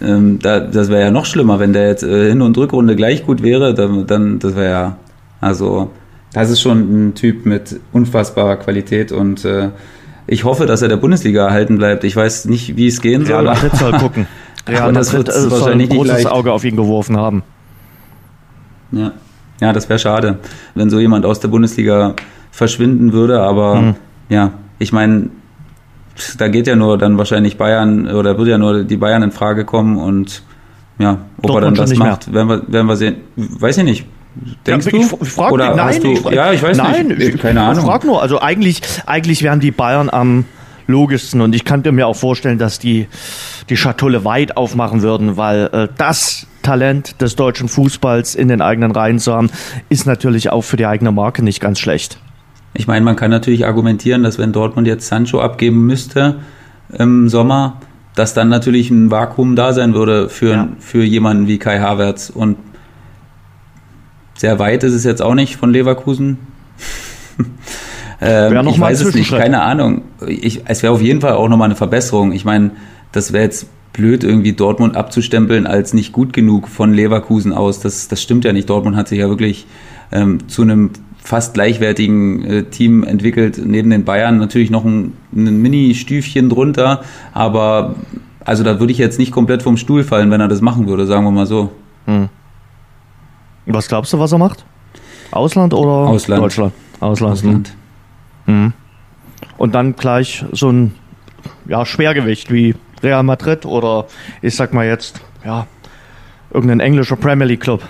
ähm, da, das wäre ja noch schlimmer, wenn der jetzt äh, Hin- und Rückrunde gleich gut wäre, dann, dann das wäre ja, also, das ist schon ein Typ mit unfassbarer Qualität und äh, ich hoffe, dass er der Bundesliga erhalten bleibt. Ich weiß nicht, wie es gehen soll. Ja, Madrid soll gucken. [laughs] Ja, das wird äh, wahrscheinlich ein großes Auge auf ihn geworfen haben. Ja, ja das wäre schade, wenn so jemand aus der Bundesliga verschwinden würde. Aber hm. ja, ich meine, da geht ja nur dann wahrscheinlich Bayern oder wird ja nur die Bayern in Frage kommen und ja, ob Doch, er dann das macht, werden wir, werden wir sehen. Weiß ich nicht. Denkst ja, du? Ich, ich frag Oder nicht, nein, du, ich, ja, ich weiß nein, nicht. Ich, keine Ahnung. Ich frag nur. Also eigentlich, eigentlich wären die Bayern am logischsten und ich könnte mir auch vorstellen, dass die die Schatulle weit aufmachen würden, weil äh, das Talent des deutschen Fußballs in den eigenen Reihen zu haben, ist natürlich auch für die eigene Marke nicht ganz schlecht. Ich meine, man kann natürlich argumentieren, dass wenn Dortmund jetzt Sancho abgeben müsste im Sommer, dass dann natürlich ein Vakuum da sein würde für, ja. für jemanden wie Kai Havertz. Und sehr weit ist es jetzt auch nicht von Leverkusen. [laughs] ähm, ich weiß es nicht, keine Ahnung. Ich, es wäre auf jeden Fall auch nochmal eine Verbesserung. Ich meine, das wäre jetzt blöd, irgendwie Dortmund abzustempeln als nicht gut genug von Leverkusen aus. Das, das stimmt ja nicht. Dortmund hat sich ja wirklich ähm, zu einem fast gleichwertigen äh, Team entwickelt, neben den Bayern natürlich noch ein, ein Mini-Stüfchen drunter, aber also da würde ich jetzt nicht komplett vom Stuhl fallen, wenn er das machen würde, sagen wir mal so. Hm. Was glaubst du, was er macht? Ausland oder Ausland. Deutschland? Ausland. Ausland. Hm. Und dann gleich so ein ja, Schwergewicht wie Real Madrid oder ich sag mal jetzt, ja, irgendein englischer Premier League Club.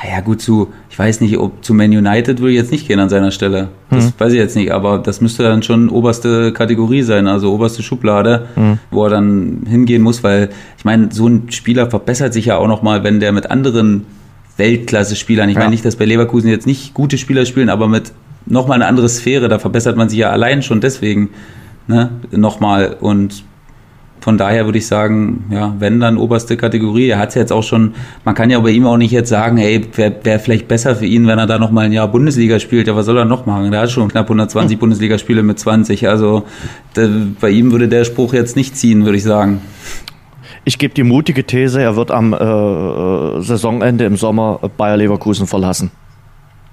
Naja, gut, zu, ich weiß nicht, ob zu Man United würde ich jetzt nicht gehen an seiner Stelle. Das hm. weiß ich jetzt nicht, aber das müsste dann schon oberste Kategorie sein, also oberste Schublade, hm. wo er dann hingehen muss, weil ich meine, so ein Spieler verbessert sich ja auch nochmal, wenn der mit anderen Weltklasse-Spielern, ich ja. meine nicht, dass bei Leverkusen jetzt nicht gute Spieler spielen, aber mit nochmal eine andere Sphäre, da verbessert man sich ja allein schon deswegen ne, nochmal und von daher würde ich sagen, ja, wenn dann oberste Kategorie. Er hat es jetzt auch schon, man kann ja bei ihm auch nicht jetzt sagen, hey, wäre wär vielleicht besser für ihn, wenn er da noch mal ein Jahr Bundesliga spielt. Ja, was soll er noch machen? Der hat schon knapp 120 hm. Bundesligaspiele mit 20. Also der, bei ihm würde der Spruch jetzt nicht ziehen, würde ich sagen. Ich gebe die mutige These, er wird am äh, Saisonende im Sommer Bayer Leverkusen verlassen.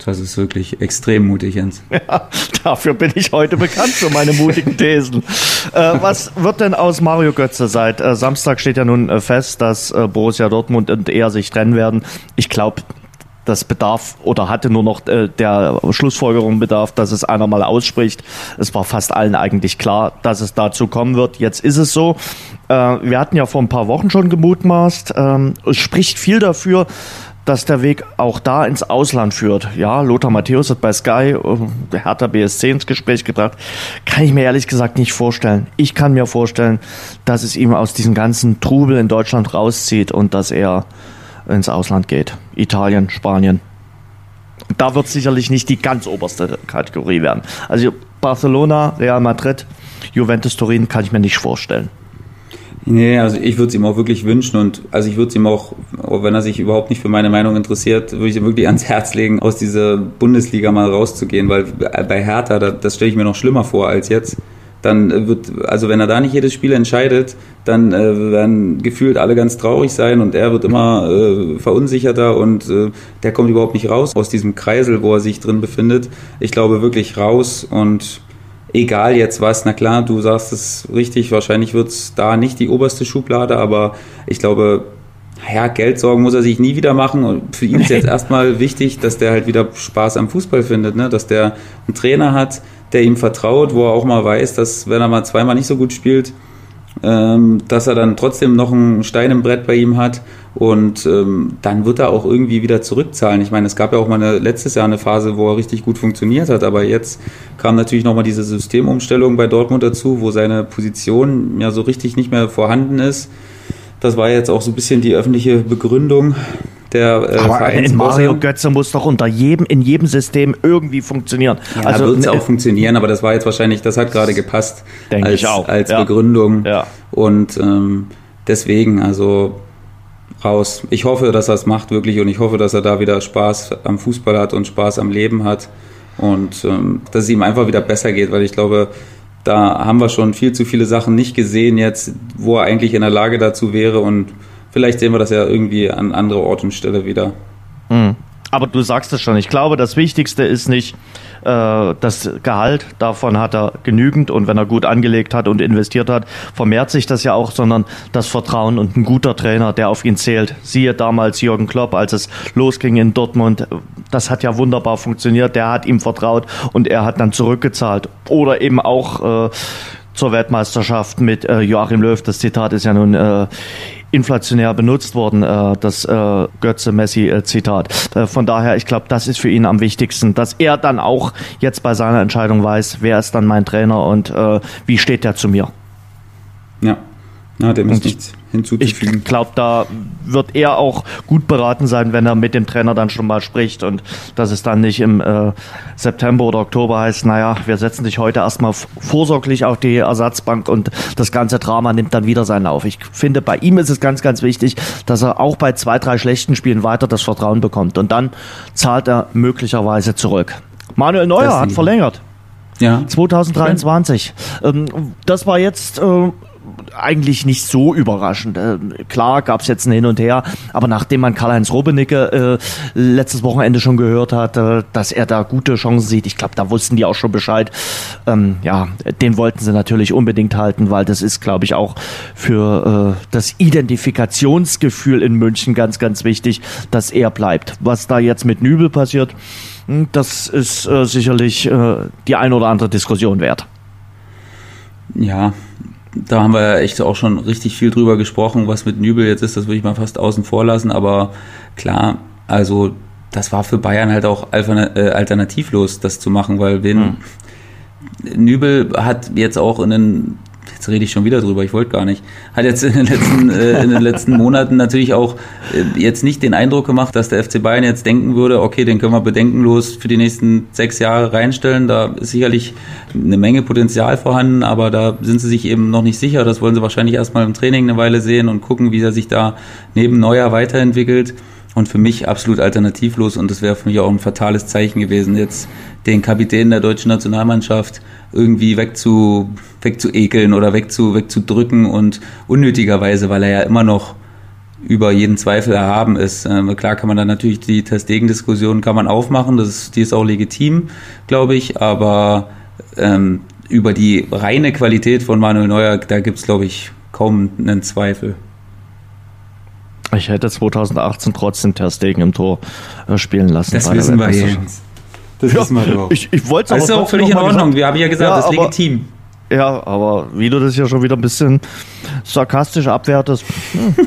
Das ist wirklich extrem mutig, Jens. Ja, dafür bin ich heute bekannt für meine mutigen [laughs] Thesen. äh, was wird denn aus Mario Götze seit äh, Samstag steht ja nun äh, fest, dass äh, Borussia Dortmund und er sich trennen werden. Ich glaube, das bedarf oder hatte nur noch äh, der Schlussfolgerung bedarf, dass es einer mal ausspricht. Es war fast allen eigentlich klar, dass es dazu kommen wird. Jetzt ist es so. Äh, wir hatten ja vor ein paar Wochen schon gemutmaßt. Ähm, es spricht viel dafür, dass der Weg auch da ins Ausland führt. Ja, Lothar Matthäus hat bei Sky der Hertha BSC ins Gespräch gebracht. Kann ich mir ehrlich gesagt nicht vorstellen. Ich kann mir vorstellen, dass es ihm aus diesem ganzen Trubel in Deutschland rauszieht und dass er ins Ausland geht. Italien, Spanien. Da wird sicherlich nicht die ganz oberste Kategorie werden. Also Barcelona, Real Madrid, Juventus Turin kann ich mir nicht vorstellen. Nee, also ich würde es ihm auch wirklich wünschen und also ich würde es ihm auch, wenn er sich überhaupt nicht für meine Meinung interessiert, würde ich ihm wirklich ans Herz legen, aus dieser Bundesliga mal rauszugehen, weil bei Hertha, das, stelle ich mir noch schlimmer vor als jetzt. Dann wird, also wenn er da nicht jedes Spiel entscheidet, dann äh, werden gefühlt alle ganz traurig sein und er wird immer äh, verunsicherter und äh, der kommt überhaupt nicht raus aus diesem Kreisel, wo er sich drin befindet. Ich glaube wirklich raus und egal jetzt was, na klar, du sagst es richtig, wahrscheinlich wird es da nicht die oberste Schublade, aber ich glaube, ja, Geldsorgen muss er sich nie wieder machen. Und für ihn ist jetzt [laughs] erstmal wichtig, dass der halt wieder Spaß am Fußball findet, ne? dass der einen Trainer hat, der ihm vertraut, wo er auch mal weiß, dass wenn er mal zweimal nicht so gut spielt, ähm, dass er dann trotzdem noch einen Stein im Brett bei ihm hat und ähm, dann wird er auch irgendwie wieder zurückzahlen. Ich meine, es gab ja auch mal eine, letztes Jahr eine Phase, wo er richtig gut funktioniert hat, aber jetzt kam natürlich nochmal diese Systemumstellung bei Dortmund dazu, wo seine Position ja so richtig nicht mehr vorhanden ist. Das war jetzt auch so ein bisschen die öffentliche Begründung der äh, Aber in Mario Götze muss doch unter jedem, in jedem System irgendwie funktionieren. Ja, also wird es auch funktionieren, aber das war jetzt wahrscheinlich, das hat gerade gepasst Denke als, ich auch. als ja. Begründung. Ja. Und ähm, deswegen, also raus. Ich hoffe, dass er es macht wirklich und ich hoffe, dass er da wieder Spaß am Fußball hat und Spaß am Leben hat und ähm, dass es ihm einfach wieder besser geht, weil ich glaube, da haben wir schon viel zu viele Sachen nicht gesehen jetzt, wo er eigentlich in der Lage dazu wäre und vielleicht sehen wir das ja irgendwie an andere Ort und Stelle wieder. Mhm. Aber du sagst es schon, ich glaube, das Wichtigste ist nicht das Gehalt, davon hat er genügend und wenn er gut angelegt hat und investiert hat, vermehrt sich das ja auch, sondern das Vertrauen und ein guter Trainer, der auf ihn zählt. Siehe damals Jürgen Klopp, als es losging in Dortmund, das hat ja wunderbar funktioniert, der hat ihm vertraut und er hat dann zurückgezahlt. Oder eben auch äh, zur Weltmeisterschaft mit äh, Joachim Löw. Das Zitat ist ja nun äh, inflationär benutzt worden, äh, das äh, Götze-Messi-Zitat. Äh, von daher, ich glaube, das ist für ihn am wichtigsten, dass er dann auch jetzt bei seiner Entscheidung weiß, wer ist dann mein Trainer und äh, wie steht der zu mir. Ja, ja dem ist nichts hinzuzufügen. Ich glaube, da wird er auch gut beraten sein, wenn er mit dem Trainer dann schon mal spricht und dass es dann nicht im äh, September oder Oktober heißt, naja, wir setzen dich heute erstmal vorsorglich auf die Ersatzbank und das ganze Drama nimmt dann wieder seinen Lauf. Ich finde, bei ihm ist es ganz, ganz wichtig, dass er auch bei zwei, drei schlechten Spielen weiter das Vertrauen bekommt und dann zahlt er möglicherweise zurück. Manuel Neuer hat verlängert. Ja. 2023. Ähm, das war jetzt äh, eigentlich nicht so überraschend. Äh, klar gab es jetzt ein Hin und Her, aber nachdem man Karl-Heinz Robbenecke äh, letztes Wochenende schon gehört hat, äh, dass er da gute Chancen sieht, ich glaube, da wussten die auch schon Bescheid. Ähm, ja, den wollten sie natürlich unbedingt halten, weil das ist, glaube ich, auch für äh, das Identifikationsgefühl in München ganz, ganz wichtig, dass er bleibt. Was da jetzt mit Nübel passiert, hm, das ist sicherlich die ein oder andere Diskussion wert. Ja, da haben wir ja echt auch schon richtig viel drüber gesprochen, was mit Nübel jetzt ist, das würde ich mal fast außen vor lassen, aber klar, also das war für Bayern halt auch äh, alternativlos, das zu machen, weil wenn hm. Nübel hat jetzt auch in den jetzt rede ich schon wieder drüber, ich wollte gar nicht, hat jetzt in den letzten, äh, in den letzten [laughs] Monaten natürlich auch äh, jetzt nicht den Eindruck gemacht, dass der FC Bayern jetzt denken würde, okay, den können wir bedenkenlos für die nächsten sechs Jahre reinstellen. Da ist sicherlich eine Menge Potenzial vorhanden, aber da sind sie sich eben noch nicht sicher. Das wollen sie wahrscheinlich erstmal im Training eine Weile sehen und gucken, wie er sich da neben Neuer weiterentwickelt und für mich absolut alternativlos und das wäre für mich auch ein fatales Zeichen gewesen, jetzt den Kapitän der deutschen Nationalmannschaft irgendwie wegzu, wegzuekeln oder wegzu, wegzudrücken und unnötigerweise, weil er ja immer noch über jeden Zweifel erhaben ist. Ähm, klar kann man dann natürlich die Test-Degen-Diskussion kann man aufmachen, das ist, die ist auch legitim, glaube ich, aber ähm, über die reine Qualität von Manuel Neuer, da gibt es, glaube ich, kaum einen Zweifel. Ich hätte 2018 trotzdem Ter Stegen im Tor äh, spielen lassen. Das wissen wir jetzt. Das ja, wissen wir doch. Ich, ich wollte Das ist auch völlig in Ordnung. Gesagt. Wir haben ja gesagt, ja, das ist aber, legitim. Ja, aber wie du das ja schon wieder ein bisschen sarkastisch abwertest. Hm. [laughs]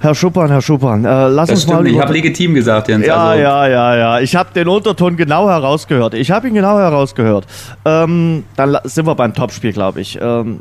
Herr Schuppan, Herr Schuppan, äh, lass das uns stimmt, mal. Ich habe legitim gesagt, Jens. Ja, also. ja, ja, ja. Ich habe den Unterton genau herausgehört. Ich habe ihn genau herausgehört. Ähm, dann sind wir beim Topspiel, glaube ich. Ähm,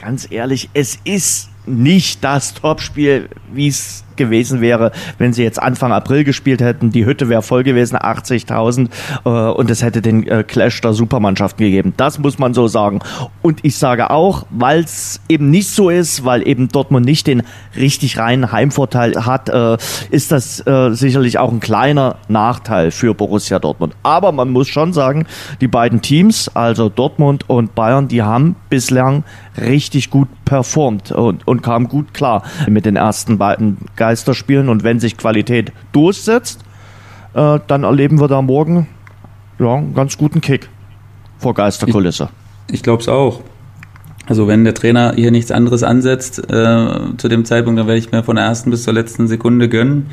ganz ehrlich, es ist nicht das Topspiel, wie es gewesen wäre, wenn sie jetzt Anfang April gespielt hätten. Die Hütte wäre voll gewesen, 80.000 äh, und es hätte den äh, Clash der Supermannschaften gegeben. Das muss man so sagen. Und ich sage auch, weil es eben nicht so ist, weil eben Dortmund nicht den richtig reinen Heimvorteil hat, äh, ist das äh, sicherlich auch ein kleiner Nachteil für Borussia Dortmund. Aber man muss schon sagen, die beiden Teams, also Dortmund und Bayern, die haben bislang richtig gut performt und, und kamen gut klar mit den ersten beiden Geisterspielen. Und wenn sich Qualität durchsetzt, äh, dann erleben wir da morgen ja, einen ganz guten Kick vor Geisterkulisse. Ich, ich glaube es auch. Also wenn der Trainer hier nichts anderes ansetzt äh, zu dem Zeitpunkt, dann werde ich mir von der ersten bis zur letzten Sekunde gönnen.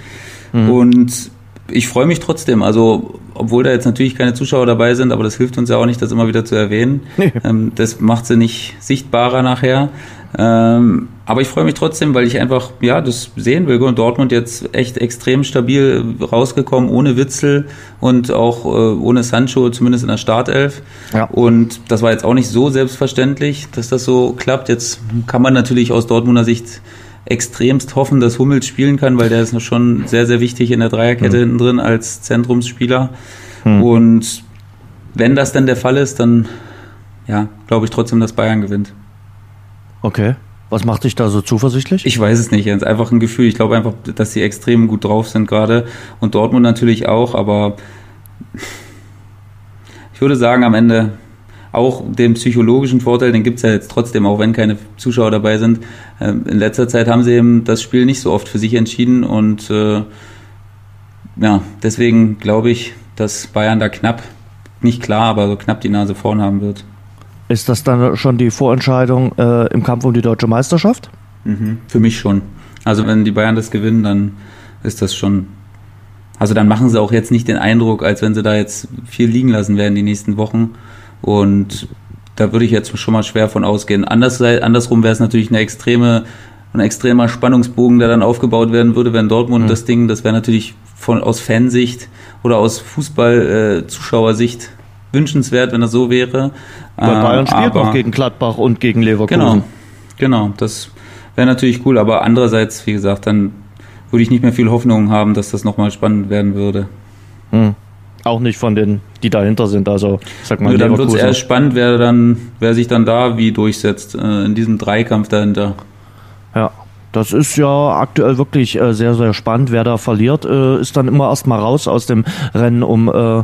Mhm. Und ich freue mich trotzdem. Also, obwohl da jetzt natürlich keine Zuschauer dabei sind, aber das hilft uns ja auch nicht, das immer wieder zu erwähnen. Nee. Ähm, das macht sie nicht sichtbarer nachher. Ähm, aber ich freue mich trotzdem, weil ich einfach, ja, das sehen will. Und Dortmund jetzt echt extrem stabil rausgekommen, ohne Witzel und auch äh, ohne Sancho, zumindest in der Startelf. Ja. Und das war jetzt auch nicht so selbstverständlich, dass das so klappt. Jetzt kann man natürlich aus Dortmunder Sicht extremst hoffen, dass Hummels spielen kann, weil der ist schon sehr, sehr wichtig in der Dreierkette mhm. hinten drin als Zentrumsspieler. Mhm. Und wenn das dann der Fall ist, dann ja, glaube ich trotzdem, dass Bayern gewinnt. Okay. Was macht dich da so zuversichtlich? Ich weiß es nicht. Ist einfach ein Gefühl. Ich glaube einfach, dass sie extrem gut drauf sind gerade. Und Dortmund natürlich auch. Aber ich würde sagen, am Ende auch den psychologischen Vorteil, den gibt es ja jetzt trotzdem, auch wenn keine Zuschauer dabei sind. Ähm, in letzter Zeit haben sie eben das Spiel nicht so oft für sich entschieden und äh, ja, deswegen glaube ich, dass Bayern da knapp, nicht klar, aber so knapp die Nase vorn haben wird. Ist das dann schon die Vorentscheidung äh, im Kampf um die deutsche Meisterschaft? Mhm, für mich schon. Also wenn die Bayern das gewinnen, dann ist das schon. Also dann machen sie auch jetzt nicht den Eindruck, als wenn sie da jetzt viel liegen lassen werden die nächsten Wochen. Und da würde ich jetzt schon mal schwer von ausgehen. Anders, andersrum wäre es natürlich eine extreme, ein extremer Spannungsbogen, der dann aufgebaut werden würde, wenn Dortmund mhm. das Ding, das wäre natürlich von, aus Fansicht oder aus Fußball-Zuschauersicht äh, wünschenswert, wenn das so wäre. Weil Bayern äh, spielt noch gegen Gladbach und gegen Leverkusen. Genau, genau. Das wäre natürlich cool, aber andererseits, wie gesagt, dann würde ich nicht mehr viel Hoffnung haben, dass das nochmal spannend werden würde. Hm. Auch nicht von den, die dahinter sind. Also, sag mal, ja, dann wird es eher spannend, wer, dann, wer sich dann da wie durchsetzt, äh, in diesem Dreikampf dahinter. Ja, das ist ja aktuell wirklich äh, sehr, sehr spannend. Wer da verliert, äh, ist dann immer erstmal raus aus dem Rennen um äh,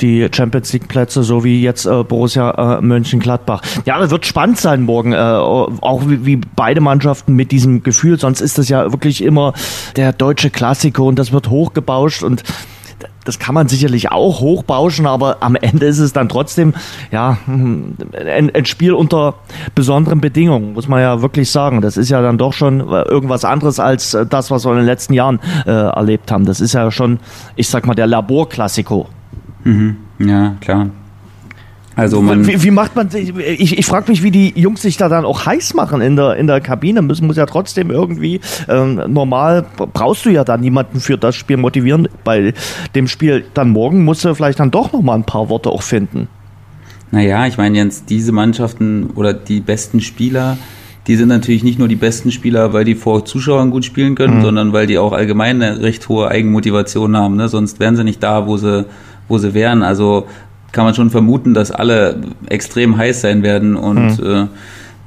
die Champions League Plätze, so wie jetzt äh, Borussia äh, Mönchengladbach. Ja, das wird spannend sein morgen, äh, auch wie, wie beide Mannschaften mit diesem Gefühl. Sonst ist das ja wirklich immer der deutsche Klassiker und das wird hochgebauscht und das kann man sicherlich auch hochbauschen, aber am Ende ist es dann trotzdem ja ein, ein, Spiel unter besonderen Bedingungen, muss man ja wirklich sagen. Das ist ja dann doch schon irgendwas anderes als das, was wir in den letzten Jahren äh, erlebt haben. Das ist ja schon, ich sag mal, der Laborklassiko. Mhm. Ja, klar. Also man wie, wie macht man ich, ich frage mich, wie die Jungs sich da dann auch heiß machen in der, in der Kabine. Müssen muss ja trotzdem irgendwie ähm, normal brauchst du ja dann niemanden für das Spiel motivieren. Bei dem Spiel dann morgen musst du vielleicht dann doch noch mal ein paar Worte auch finden. Naja, ich meine jetzt diese Mannschaften oder die besten Spieler, die sind natürlich nicht nur die besten Spieler, weil die vor Zuschauern gut spielen können, mhm. sondern weil die auch allgemein eine recht hohe Eigenmotivation haben. Ne? Sonst wären sie nicht da, wo sie, wo sie wären. Also kann man schon vermuten, dass alle extrem heiß sein werden und mhm. äh,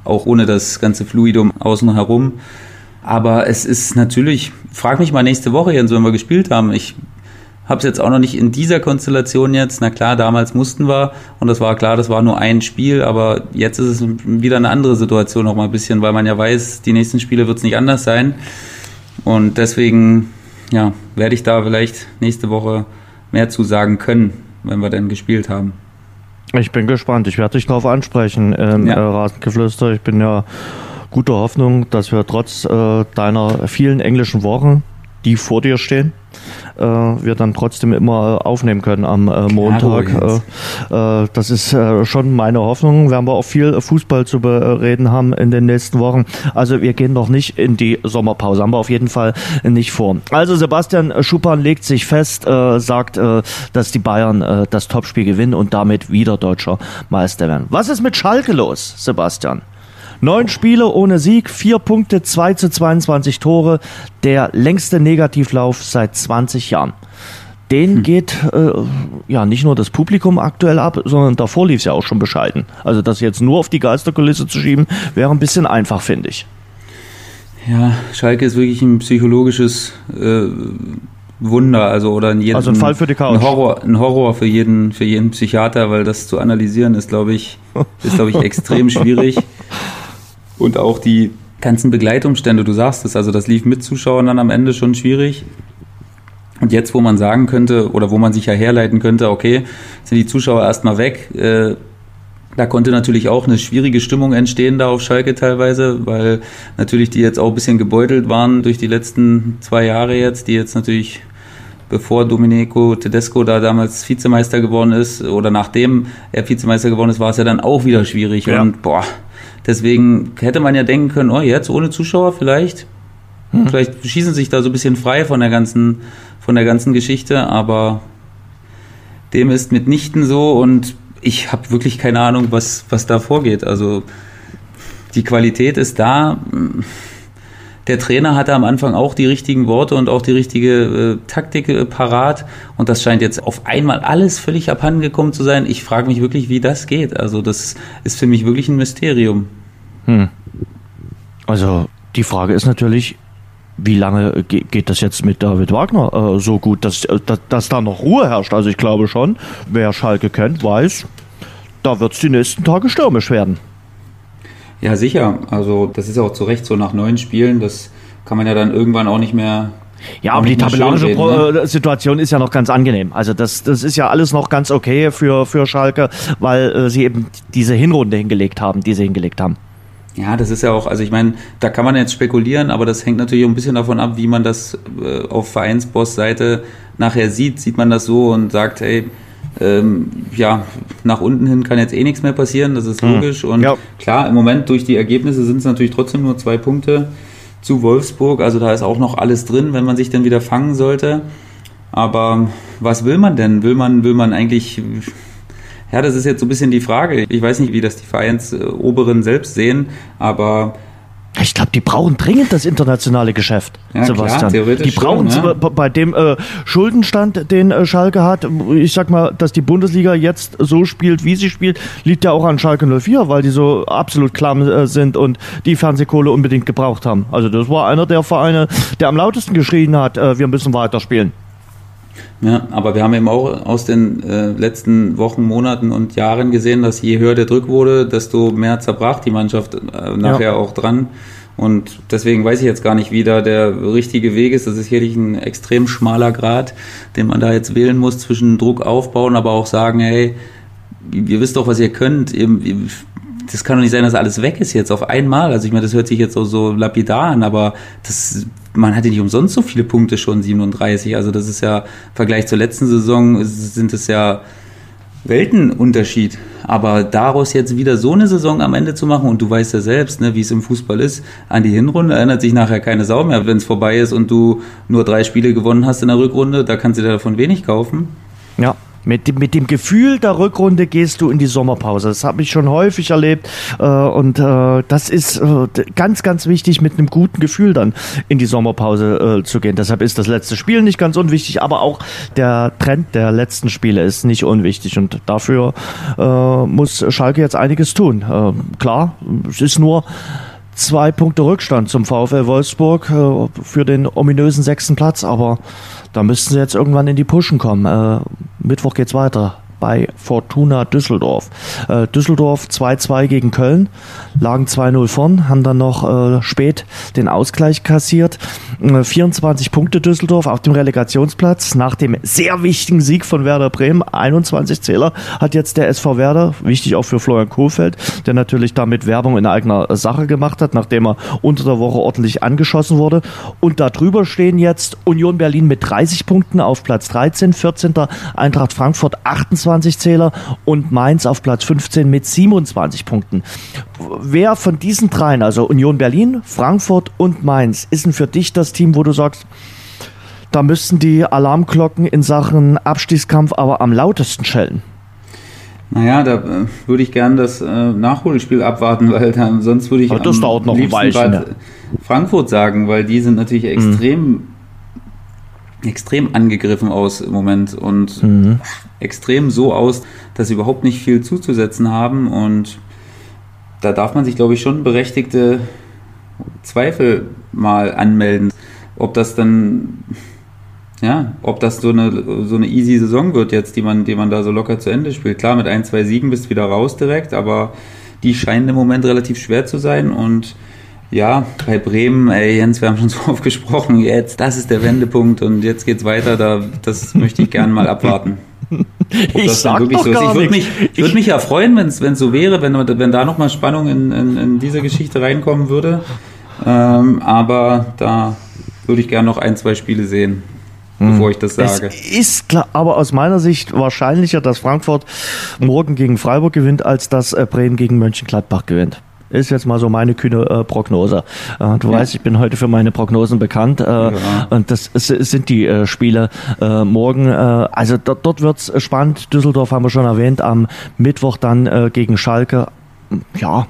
auch ohne das ganze Fluidum außen herum. Aber es ist natürlich, frag mich mal nächste Woche, Jens, wenn wir gespielt haben. Ich habe es jetzt auch noch nicht in dieser Konstellation jetzt. Na klar, damals mussten wir und das war klar, das war nur ein Spiel, aber jetzt ist es wieder eine andere Situation noch mal ein bisschen, weil man ja weiß, die nächsten Spiele wird es nicht anders sein. Und deswegen, ja, werde ich da vielleicht nächste Woche mehr zu sagen können, wenn wir denn gespielt haben. Ich bin gespannt. Ich werde dich darauf ansprechen, ähm, ja. äh, Rasengeflüster. Ich bin ja guter Hoffnung, dass wir trotz äh, deiner vielen englischen Wochen, die vor dir stehen, äh, wir dann trotzdem immer aufnehmen können am äh, Montag. Äh, äh, das ist äh, schon meine Hoffnung. Werden wir auch viel Fußball zu bereden haben in den nächsten Wochen. Also wir gehen noch nicht in die Sommerpause, haben wir auf jeden Fall nicht vor. Also Sebastian Schuppan legt sich fest, äh, sagt, äh, dass die Bayern äh, das Topspiel gewinnen und damit wieder deutscher Meister werden. Was ist mit Schalke los, Sebastian? Neun Spiele ohne Sieg, vier Punkte, zwei zu 22 Tore. Der längste Negativlauf seit 20 Jahren. Den hm. geht äh, ja nicht nur das Publikum aktuell ab, sondern davor lief es ja auch schon bescheiden. Also das jetzt nur auf die Geisterkulisse zu schieben, wäre ein bisschen einfach, finde ich. Ja, Schalke ist wirklich ein psychologisches äh, Wunder, also oder in jedem, also ein Fall für die Couch. Ein Horror, ein Horror für jeden, für jeden Psychiater, weil das zu analysieren ist, glaube ich, [laughs] ist glaube ich extrem schwierig. Und auch die ganzen Begleitumstände, du sagst es, also das lief mit Zuschauern dann am Ende schon schwierig. Und jetzt, wo man sagen könnte, oder wo man sich ja herleiten könnte, okay, sind die Zuschauer erstmal weg, äh, da konnte natürlich auch eine schwierige Stimmung entstehen da auf Schalke teilweise, weil natürlich die jetzt auch ein bisschen gebeutelt waren durch die letzten zwei Jahre jetzt, die jetzt natürlich, bevor Domenico Tedesco da damals Vizemeister geworden ist oder nachdem er Vizemeister geworden ist, war es ja dann auch wieder schwierig. Ja. Und boah, Deswegen hätte man ja denken können, oh, jetzt ohne Zuschauer vielleicht. Hm. Vielleicht schießen sich da so ein bisschen frei von der ganzen, von der ganzen Geschichte, aber dem ist mitnichten so und ich habe wirklich keine Ahnung, was, was da vorgeht. Also die Qualität ist da. Der Trainer hatte am Anfang auch die richtigen Worte und auch die richtige äh, Taktik äh, parat. Und das scheint jetzt auf einmal alles völlig abhanden gekommen zu sein. Ich frage mich wirklich, wie das geht. Also das ist für mich wirklich ein Mysterium. Hm. Also die Frage ist natürlich, wie lange geht das jetzt mit David Wagner äh, so gut, dass, äh, dass, dass, da noch Ruhe herrscht? Also ich glaube schon, wer Schalke kennt, weiß, da wird es die nächsten Tage stürmisch werden. Ja, sicher. Also das ist auch zu Recht so nach neun Spielen. Das kann man ja dann irgendwann auch nicht mehr ja, aber die tabellarische reden, ne? Äh, Situation ist ja noch ganz angenehm. Also das, das ist ja alles noch ganz okay für, für Schalke, weil äh, sie eben diese Hinrunde hingelegt haben, die sie hingelegt haben. Ja, das ist ja auch, also ich meine, da kann man jetzt spekulieren, aber das hängt natürlich auch ein bisschen davon ab, wie man das äh, auf Vereinsboss-Seite nachher sieht. Sieht man das so und sagt, hey, ähm, ja, nach unten hin kann jetzt eh nichts mehr passieren, das ist hm. logisch. Und ja. klar, im Moment durch die Ergebnisse sind es natürlich trotzdem nur zwei Punkte zu Wolfsburg. Also da ist auch noch alles drin, wenn man sich dann wieder fangen sollte. Aber was will man denn? Will man, will man eigentlich, ja, das ist jetzt so ein bisschen die Frage. Ich weiß nicht, wie das die Vereinsoberen selbst sehen, aber ich glaube, die brauchen dringend das internationale Geschäft, ja, Sebastian. Klar, die brauchen schon, ja. bei dem äh, Schuldenstand, den äh, Schalke hat. Ich sag mal, dass die Bundesliga jetzt so spielt, wie sie spielt, liegt ja auch an Schalke 04, weil die so absolut klamm äh, sind und die Fernsehkohle unbedingt gebraucht haben. Also das war einer der Vereine, der am lautesten geschrien hat, äh, wir müssen weiterspielen. Ja, aber wir haben eben auch aus den äh, letzten Wochen, Monaten und Jahren gesehen, dass je höher der Druck wurde, desto mehr zerbrach die Mannschaft äh, nachher ja. auch dran. Und deswegen weiß ich jetzt gar nicht, wie da der richtige Weg ist. Das ist sicherlich ein extrem schmaler Grad, den man da jetzt wählen muss zwischen Druck aufbauen, aber auch sagen, hey, ihr wisst doch, was ihr könnt. Ihr, das kann doch nicht sein, dass alles weg ist jetzt auf einmal. Also ich meine, das hört sich jetzt auch so lapidar an, aber das, man hatte nicht umsonst so viele Punkte schon, 37. Also das ist ja im Vergleich zur letzten Saison sind es ja Weltenunterschied. Aber daraus jetzt wieder so eine Saison am Ende zu machen, und du weißt ja selbst, ne, wie es im Fußball ist, an die Hinrunde erinnert sich nachher keine Sau mehr, wenn es vorbei ist und du nur drei Spiele gewonnen hast in der Rückrunde, da kannst du dir davon wenig kaufen. Ja. Mit, mit dem Gefühl der Rückrunde gehst du in die Sommerpause. Das habe ich schon häufig erlebt. Äh, und äh, das ist äh, ganz, ganz wichtig, mit einem guten Gefühl dann in die Sommerpause äh, zu gehen. Deshalb ist das letzte Spiel nicht ganz unwichtig, aber auch der Trend der letzten Spiele ist nicht unwichtig. Und dafür äh, muss Schalke jetzt einiges tun. Äh, klar, es ist nur zwei Punkte Rückstand zum VfL Wolfsburg äh, für den ominösen sechsten Platz, aber da müssten sie jetzt irgendwann in die Pushen kommen. Äh, Mittwoch geht's weiter bei Fortuna Düsseldorf. Äh, Düsseldorf 2-2 gegen Köln, lagen 2-0 vorn, haben dann noch äh, spät den Ausgleich kassiert. Äh, 24 Punkte Düsseldorf auf dem Relegationsplatz nach dem sehr wichtigen Sieg von Werder Bremen. 21 Zähler hat jetzt der SV Werder, wichtig auch für Florian Kohlfeld, der natürlich damit Werbung in eigener Sache gemacht hat, nachdem er unter der Woche ordentlich angeschossen wurde. Und darüber stehen jetzt Union Berlin mit 30 Punkten auf Platz 13, 14. Eintracht Frankfurt 28 25 Zähler und Mainz auf Platz 15 mit 27 Punkten. Wer von diesen dreien, also Union Berlin, Frankfurt und Mainz, ist denn für dich das Team, wo du sagst, da müssten die Alarmglocken in Sachen Abstiegskampf aber am lautesten schellen? Naja, da äh, würde ich gern das äh, Nachholspiel abwarten, [laughs] weil dann, sonst würde ich aber das dauert noch ein Weilchen, ja. Frankfurt sagen, weil die sind natürlich mhm. extrem mhm extrem angegriffen aus im Moment und mhm. Extrem so aus, dass sie überhaupt nicht viel zuzusetzen haben und da darf man sich, glaube ich, schon berechtigte Zweifel mal anmelden, ob das dann ja, ob das so eine, so eine easy Saison wird jetzt, die man, die man da so locker zu Ende spielt. Klar, mit ein, zwei Siegen bist du wieder raus direkt, aber die scheinen im Moment relativ schwer zu sein und ja, bei Bremen, ey Jens, wir haben schon [laughs] so oft gesprochen, jetzt, das ist der Wendepunkt und jetzt geht's weiter, da, das möchte ich gerne mal abwarten. Ich sag doch so gar Ich würde mich, ich würd mich ja freuen, wenn es so wäre, wenn, wenn da nochmal Spannung in, in, in diese Geschichte reinkommen würde. Ähm, aber da würde ich gerne noch ein, zwei Spiele sehen bevor hm. ich das sage. Es ist klar, aber aus meiner Sicht wahrscheinlicher, dass Frankfurt morgen gegen Freiburg gewinnt, als dass äh, Bremen gegen Mönchengladbach gewinnt. Ist jetzt mal so meine kühne äh, Prognose. Äh, du ja. weißt, ich bin heute für meine Prognosen bekannt. Äh, ja. Und das ist, sind die äh, Spiele äh, morgen. Äh, also dort, dort wird's spannend. Düsseldorf haben wir schon erwähnt. Am Mittwoch dann gegen Schalke. Ja,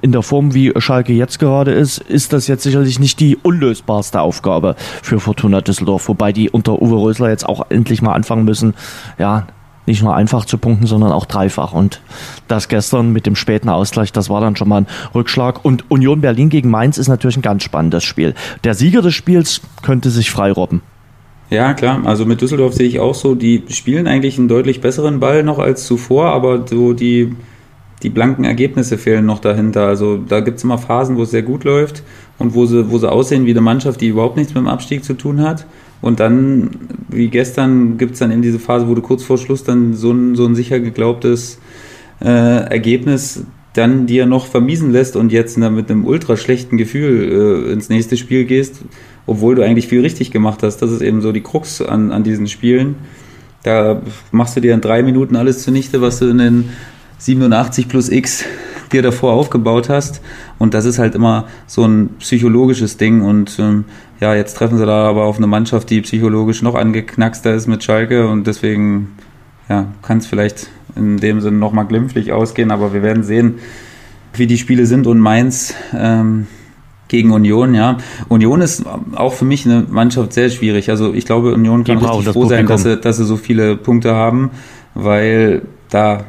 in der Form, wie Schalke jetzt gerade ist, ist das jetzt sicherlich nicht die unlösbarste Aufgabe für Fortuna Düsseldorf, wobei die unter Uwe Rösler jetzt auch endlich mal anfangen müssen, ja, nicht nur einfach zu punkten, sondern auch dreifach. Und das gestern mit dem späten Ausgleich, das war dann schon mal ein Rückschlag. Und Union Berlin gegen Mainz ist natürlich ein ganz spannendes Spiel. Der Sieger des Spiels könnte sich freirobben. Ja, klar. Also mit Düsseldorf sehe ich auch so, die spielen eigentlich einen deutlich besseren Ball noch als zuvor, aber so die, die blanken Ergebnisse fehlen noch dahinter. Also da gibt es immer Phasen, wo es sehr gut läuft und wo sie, wo sie aussehen wie eine Mannschaft, die überhaupt nichts mit dem Abstieg zu tun hat. Und dann, wie gestern, gibt es dann in diese Phase, wo du kurz vor Schluss dann so ein, so ein sicher geglaubtes äh, Ergebnis dann dir noch vermiesen lässt und jetzt mit einem ultra schlechten Gefühl äh, ins nächste Spiel gehst, obwohl du eigentlich viel richtig gemacht hast. Das ist eben so die Krux an, an diesen Spielen. Da machst du dir in drei Minuten alles zunichte, was du in den 87 plus X dir davor aufgebaut hast. Und das ist halt immer so ein psychologisches Ding. Und ähm, ja, jetzt treffen sie da aber auf eine Mannschaft, die psychologisch noch angeknackster ist mit Schalke. Und deswegen ja, kann es vielleicht in dem Sinne nochmal glimpflich ausgehen. Aber wir werden sehen, wie die Spiele sind. Und Mainz ähm, gegen Union, ja. Union ist auch für mich eine Mannschaft sehr schwierig. Also ich glaube, Union kann richtig froh sein, dass sie, dass sie so viele Punkte haben, weil da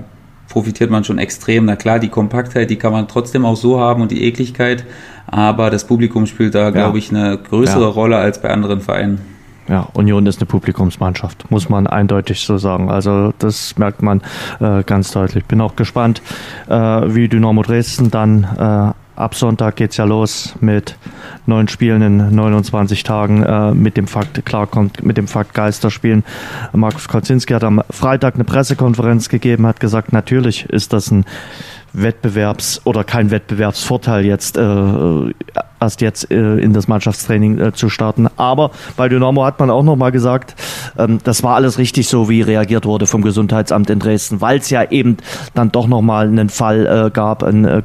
profitiert man schon extrem. Na klar, die Kompaktheit, die kann man trotzdem auch so haben und die Ekligkeit, aber das Publikum spielt da, ja. glaube ich, eine größere ja. Rolle als bei anderen Vereinen. Ja, Union ist eine Publikumsmannschaft, muss man eindeutig so sagen. Also das merkt man äh, ganz deutlich. Bin auch gespannt, äh, wie Dynamo Dresden dann äh, ab Sonntag geht's ja los mit neun Spielen in 29 Tagen äh, mit dem Fakt, klar kommt mit dem Fakt Geisterspielen. Markus Kocinski hat am Freitag eine Pressekonferenz gegeben, hat gesagt, natürlich ist das ein Wettbewerbs- oder kein Wettbewerbsvorteil jetzt äh, erst jetzt äh, in das Mannschaftstraining äh, zu starten. Aber bei Dynamo hat man auch nochmal gesagt, ähm, das war alles richtig so, wie reagiert wurde vom Gesundheitsamt in Dresden, weil es ja eben dann doch nochmal einen Fall äh, gab, einen äh,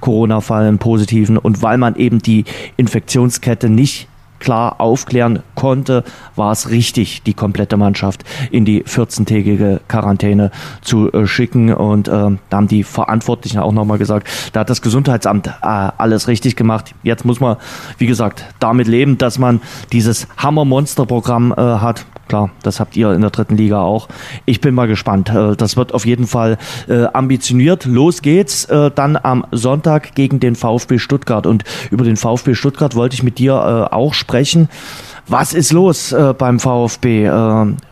Corona-Fall, einen positiven und weil man eben die Infektionskette nicht klar aufklären konnte, war es richtig, die komplette Mannschaft in die 14-tägige Quarantäne zu äh, schicken. Und äh, da haben die Verantwortlichen auch nochmal gesagt, da hat das Gesundheitsamt äh, alles richtig gemacht. Jetzt muss man, wie gesagt, damit leben, dass man dieses Hammer-Monster-Programm äh, hat. Klar, das habt ihr in der dritten Liga auch. Ich bin mal gespannt. Äh, das wird auf jeden Fall äh, ambitioniert. Los geht's äh, dann am Sonntag gegen den VfB Stuttgart. Und über den VfB Stuttgart wollte ich mit dir auch sprechen. Was ist los beim VfB?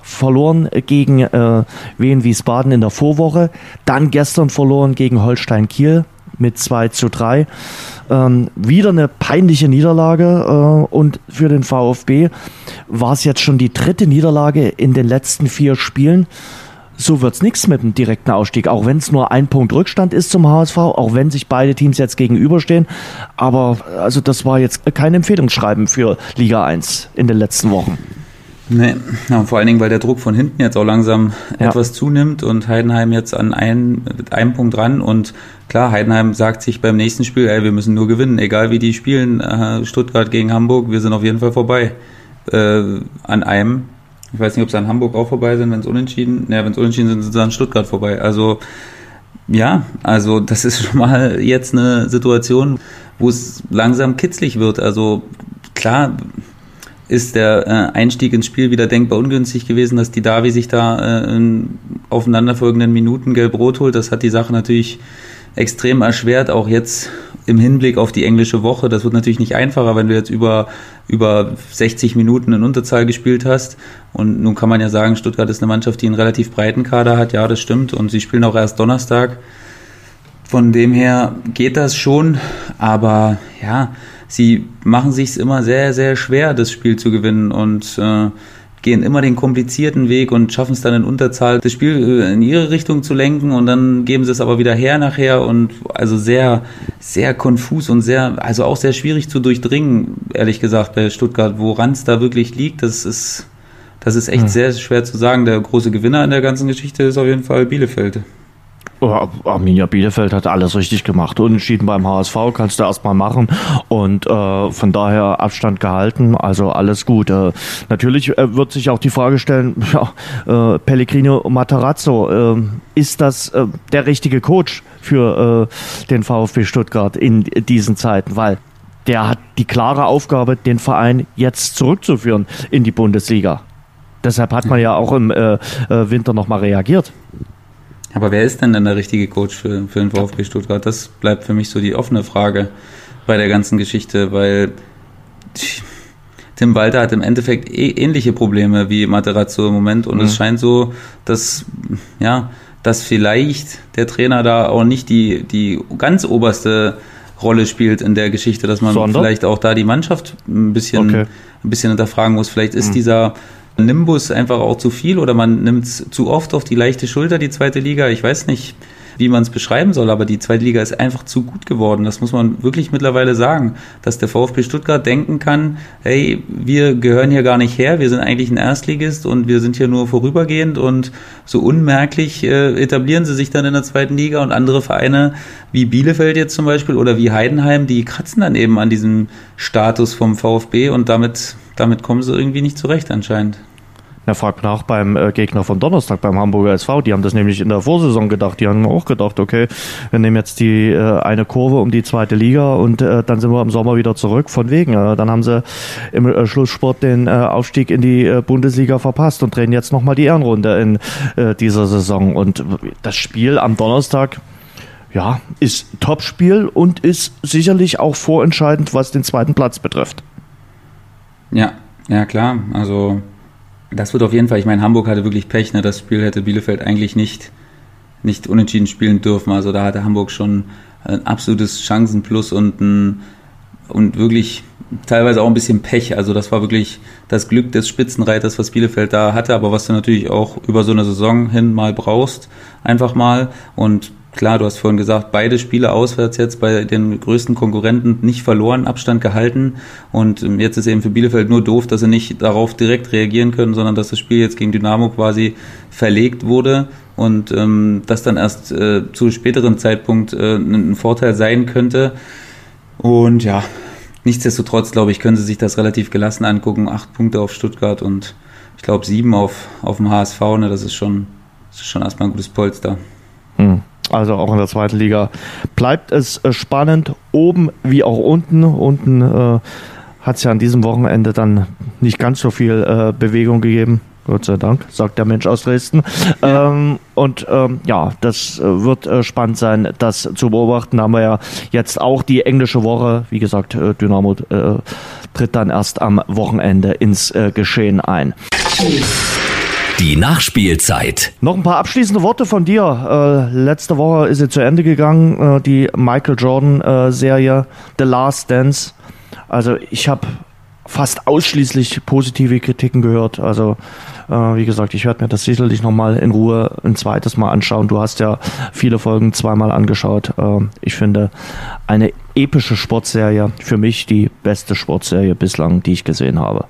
verloren gegen Wien Wiesbaden in der Vorwoche, dann gestern verloren gegen Holstein Kiel mit 2 zu 3. Ähm, wieder eine peinliche Niederlage äh, und für den VfB war es jetzt schon die dritte Niederlage in den letzten vier Spielen. So wird es nichts mit dem direkten Ausstieg, auch wenn es nur ein Punkt Rückstand ist zum HSV, auch wenn sich beide Teams jetzt gegenüberstehen. Aber also das war jetzt kein Empfehlungsschreiben für Liga 1 in den letzten Wochen. Nee, ja, vor allen Dingen, weil der Druck von hinten jetzt auch langsam ja. etwas zunimmt und Heidenheim jetzt an ein, einem Punkt ran und klar, Heidenheim sagt sich beim nächsten Spiel, ey, wir müssen nur gewinnen, egal wie die spielen, äh, Stuttgart gegen Hamburg, wir sind auf jeden Fall vorbei äh, an einem. Ich weiß nicht, ob sie an Hamburg auch vorbei sind, wenn es unentschieden, naja, wenn es unentschieden sind, sind sie an Stuttgart vorbei. Also ja, also das ist [laughs] schon mal jetzt eine Situation, wo es langsam kitzlig wird. Also klar, ist der äh, Einstieg ins Spiel wieder denkbar ungünstig gewesen, dass die Davi sich da äh, in aufeinanderfolgenden Minuten gelb-rot holt. Das hat die Sache natürlich extrem erschwert, auch jetzt im Hinblick auf die englische Woche. Das wird natürlich nicht einfacher, wenn du jetzt über, über 60 Minuten in Unterzahl gespielt hast. Und nun kann man ja sagen, Stuttgart ist eine Mannschaft, die einen relativ breiten Kader hat. Ja, das stimmt. Und sie spielen auch erst Donnerstag. Von dem her geht das schon. Aber ja, sie machen sich immer sehr, sehr schwer, das Spiel zu gewinnen und äh, gehen immer den komplizierten Weg und schaffen es dann in Unterzahl, das Spiel äh, in ihre Richtung zu lenken und dann geben sie es aber wieder her nachher und also sehr, sehr konfus und sehr, also auch sehr schwierig zu durchdringen, ehrlich gesagt, bei Stuttgart. Woran es da wirklich liegt, das ist, das ist echt ja. sehr schwer zu sagen. Der große Gewinner in der ganzen Geschichte ist auf jeden Fall Bielefeld. Arminia Bielefeld hat alles richtig gemacht. Unentschieden beim HSV kannst du erstmal machen und äh, von daher Abstand gehalten. Also alles gut. Äh, natürlich äh, wird sich auch die Frage stellen, [laughs] ja, äh, Pellegrino Matarazzo, äh, ist das äh, der richtige Coach für äh, den VfB Stuttgart in diesen Zeiten? Weil der hat die klare Aufgabe, den Verein jetzt zurückzuführen in die Bundesliga. Deshalb hat man ja auch im äh, äh Winter nochmal reagiert. Aber wer ist denn dann der richtige Coach für, für den VfB Stuttgart? Das bleibt für mich so die offene Frage bei der ganzen Geschichte, weil Tim Walter hat im Endeffekt eh ähnliche Probleme wie Materazzo im Moment und mhm. es scheint so, dass, ja, dass vielleicht der Trainer da auch nicht die, die ganz oberste Rolle spielt in der Geschichte, dass man Sonder? vielleicht auch da die Mannschaft ein bisschen, okay. ein bisschen hinterfragen muss. Vielleicht ist mhm. dieser Nimbus einfach auch zu viel oder man nimmt es zu oft auf die leichte Schulter, die zweite Liga. Ich weiß nicht, wie man es beschreiben soll, aber die zweite Liga ist einfach zu gut geworden. Das muss man wirklich mittlerweile sagen, dass der VfB Stuttgart denken kann, hey, wir gehören hier gar nicht her, wir sind eigentlich ein Erstligist und wir sind hier nur vorübergehend und so unmerklich äh, etablieren sie sich dann in der zweiten Liga und andere Vereine wie Bielefeld jetzt zum Beispiel oder wie Heidenheim, die kratzen dann eben an diesem Status vom VfB und damit damit kommen sie irgendwie nicht zurecht anscheinend. Na, frag nach beim äh, Gegner vom Donnerstag, beim Hamburger SV. Die haben das nämlich in der Vorsaison gedacht. Die haben auch gedacht, okay, wir nehmen jetzt die äh, eine Kurve um die zweite Liga und äh, dann sind wir im Sommer wieder zurück. Von wegen. Äh, dann haben sie im äh, Schlusssport den äh, Aufstieg in die Bundesliga verpasst und drehen jetzt nochmal die Ehrenrunde in dieser Saison. Und das Spiel am Donnerstag, ja, ist Topspiel und ist sicherlich auch vorentscheidend, was den zweiten Platz betrifft. Ja, ja klar. Also das wird auf jeden Fall, ich meine, Hamburg hatte wirklich Pech, ne? das Spiel hätte Bielefeld eigentlich nicht, nicht unentschieden spielen dürfen. Also da hatte Hamburg schon ein absolutes Chancenplus und, ein, und wirklich teilweise auch ein bisschen Pech. Also das war wirklich das Glück des Spitzenreiters, was Bielefeld da hatte, aber was du natürlich auch über so eine Saison hin mal brauchst, einfach mal. Und Klar, du hast vorhin gesagt, beide Spiele auswärts jetzt bei den größten Konkurrenten nicht verloren, Abstand gehalten. Und ähm, jetzt ist eben für Bielefeld nur doof, dass sie nicht darauf direkt reagieren können, sondern dass das Spiel jetzt gegen Dynamo quasi verlegt wurde und ähm, das dann erst äh, zu späteren Zeitpunkt äh, ein Vorteil sein könnte. Und ja, nichtsdestotrotz, glaube ich, können sie sich das relativ gelassen angucken. Acht Punkte auf Stuttgart und ich glaube sieben auf, auf dem HSV. Ne? Das ist schon, das ist schon erstmal ein gutes Polster. Hm. Also auch in der zweiten Liga bleibt es äh, spannend, oben wie auch unten. Unten äh, hat es ja an diesem Wochenende dann nicht ganz so viel äh, Bewegung gegeben. Gott sei Dank, sagt der Mensch aus Dresden. Ja. Ähm, und ähm, ja, das äh, wird äh, spannend sein, das zu beobachten. Da haben wir ja jetzt auch die englische Woche. Wie gesagt, äh, Dynamo tritt dann erst am Wochenende ins Geschehen ein. Die Nachspielzeit. Noch ein paar abschließende Worte von dir. Äh, letzte Woche ist sie zu Ende gegangen, die Michael Jordan-Serie The Last Dance. Also ich habe fast ausschließlich positive Kritiken gehört. Also äh, wie gesagt, ich werde mir das sicherlich nochmal in Ruhe ein zweites Mal anschauen. Du hast ja viele Folgen zweimal angeschaut. Äh, ich finde eine epische Sportserie, für mich die beste Sportserie bislang, die ich gesehen habe.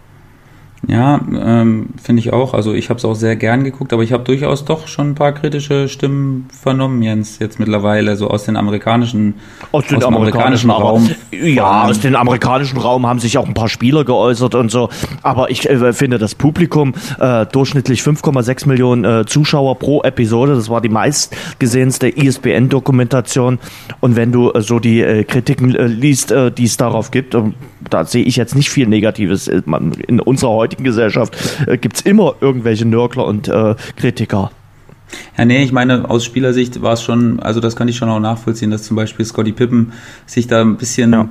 Ja, ähm, finde ich auch. Also ich habe es auch sehr gern geguckt, aber ich habe durchaus doch schon ein paar kritische Stimmen vernommen, Jens, jetzt mittlerweile, so aus den amerikanischen, aus, den aus dem amerikanischen, amerikanischen Raum. Ja, aus dem amerikanischen Raum haben sich auch ein paar Spieler geäußert und so. Aber ich äh, finde das Publikum äh, durchschnittlich 5,6 Millionen äh, Zuschauer pro Episode. Das war die meistgesehenste ISBN-Dokumentation. Und wenn du äh, so die äh, Kritiken äh, liest, die es darauf gibt, da sehe ich jetzt nicht viel Negatives. In unserer heutigen heutigen Gesellschaft äh, gibt es immer irgendwelche Nörgler und äh, Kritiker. Ja, nee, ich meine, aus Spielersicht war es schon, also das kann ich schon auch nachvollziehen, dass zum Beispiel Scotty Pippen sich da ein bisschen ja.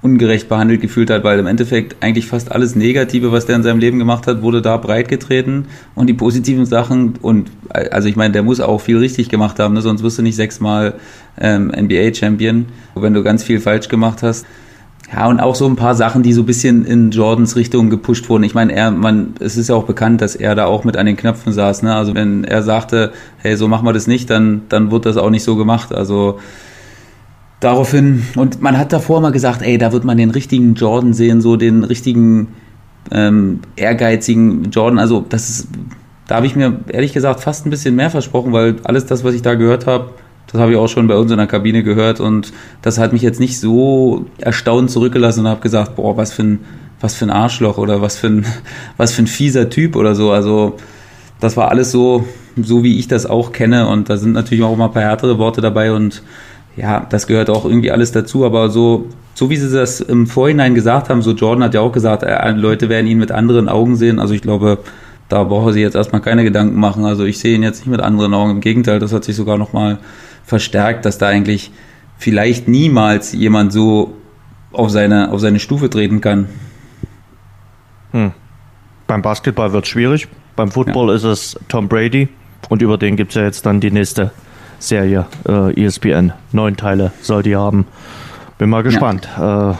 ungerecht behandelt gefühlt hat, weil im Endeffekt eigentlich fast alles Negative, was der in seinem Leben gemacht hat, wurde da breitgetreten und die positiven Sachen und also ich meine, der muss auch viel richtig gemacht haben, ne? sonst wirst du nicht sechsmal ähm, NBA-Champion, wenn du ganz viel falsch gemacht hast. Ja, und auch so ein paar Sachen, die so ein bisschen in Jordans Richtung gepusht wurden. Ich meine, er, man, es ist ja auch bekannt, dass er da auch mit an den Knöpfen saß. Ne? Also wenn er sagte, hey, so machen wir das nicht, dann, dann wird das auch nicht so gemacht. Also daraufhin, und man hat davor mal gesagt, ey, da wird man den richtigen Jordan sehen, so den richtigen ähm, ehrgeizigen Jordan. Also das ist, da habe ich mir ehrlich gesagt fast ein bisschen mehr versprochen, weil alles das, was ich da gehört habe, das habe ich auch schon bei uns in der Kabine gehört und das hat mich jetzt nicht so erstaunt zurückgelassen und habe gesagt, boah, was für ein, was für ein Arschloch oder was für ein, [laughs] was für ein fieser Typ oder so. Also das war alles so, so wie ich das auch kenne und da sind natürlich auch mal ein paar härtere Worte dabei und ja, das gehört auch irgendwie alles dazu, aber so, so wie sie das im Vorhinein gesagt haben, so Jordan hat ja auch gesagt, äh, Leute werden ihn mit anderen Augen sehen. Also ich glaube, da brauche sie jetzt erstmal keine Gedanken machen. Also ich sehe ihn jetzt nicht mit anderen Augen. Im Gegenteil, das hat sich sogar nochmal verstärkt, dass da eigentlich vielleicht niemals jemand so auf seine, auf seine Stufe treten kann. Hm. Beim Basketball wird es schwierig, beim Football ja. ist es Tom Brady und über den gibt es ja jetzt dann die nächste Serie, äh, ESPN. Neun Teile soll die haben. Bin mal gespannt. Ja. Äh,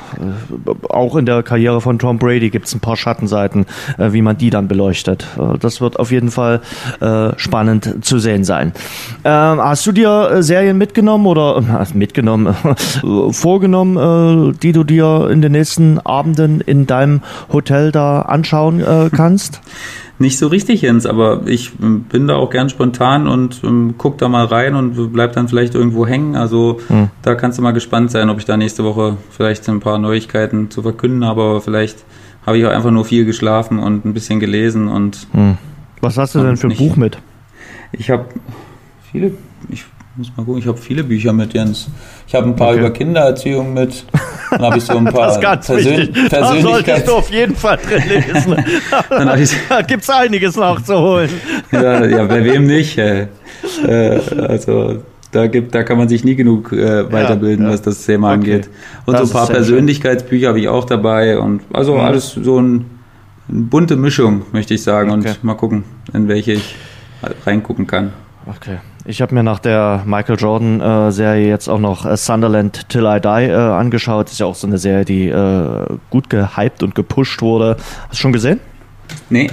auch in der Karriere von Tom Brady gibt es ein paar Schattenseiten, äh, wie man die dann beleuchtet. Äh, das wird auf jeden Fall äh, spannend zu sehen sein. Ähm, hast du dir äh, Serien mitgenommen oder mitgenommen, [laughs] vorgenommen, die du dir in den nächsten Abenden in deinem Hotel da anschauen kannst? [laughs] Nicht so richtig, Jens, aber ich ähm, bin da auch gern spontan und ähm, guck da mal rein und bleib dann vielleicht irgendwo hängen. Also hm. da kannst du mal gespannt sein, ob ich da nächste Woche vielleicht ein paar Neuigkeiten zu verkünden habe, aber vielleicht habe ich auch einfach nur viel geschlafen und ein bisschen gelesen und. Hm. Was hast du denn für ein Buch mit? Ich habe viele, ich muss mal gucken, ich habe viele Bücher mit, Jens. Ich habe ein paar okay. über Kindererziehung mit. Dann habe ich so ein [laughs] paar Persön Persönlichkeiten. Da solltest du auf jeden Fall drin lesen. [laughs] da gibt es einiges nachzuholen. [laughs] ja, ja, bei wem nicht? Äh, also da gibt, da kann man sich nie genug äh, weiterbilden, ja, ja. was das Thema okay. angeht. Und das so ein paar Persönlichkeitsbücher habe ich auch dabei und also mhm. alles so ein, eine bunte Mischung, möchte ich sagen. Okay. Und mal gucken, in welche ich reingucken kann. Okay. Ich habe mir nach der Michael Jordan-Serie äh, jetzt auch noch äh, Sunderland Till I Die äh, angeschaut. Das ist ja auch so eine Serie, die äh, gut gehypt und gepusht wurde. Hast du schon gesehen? Nee.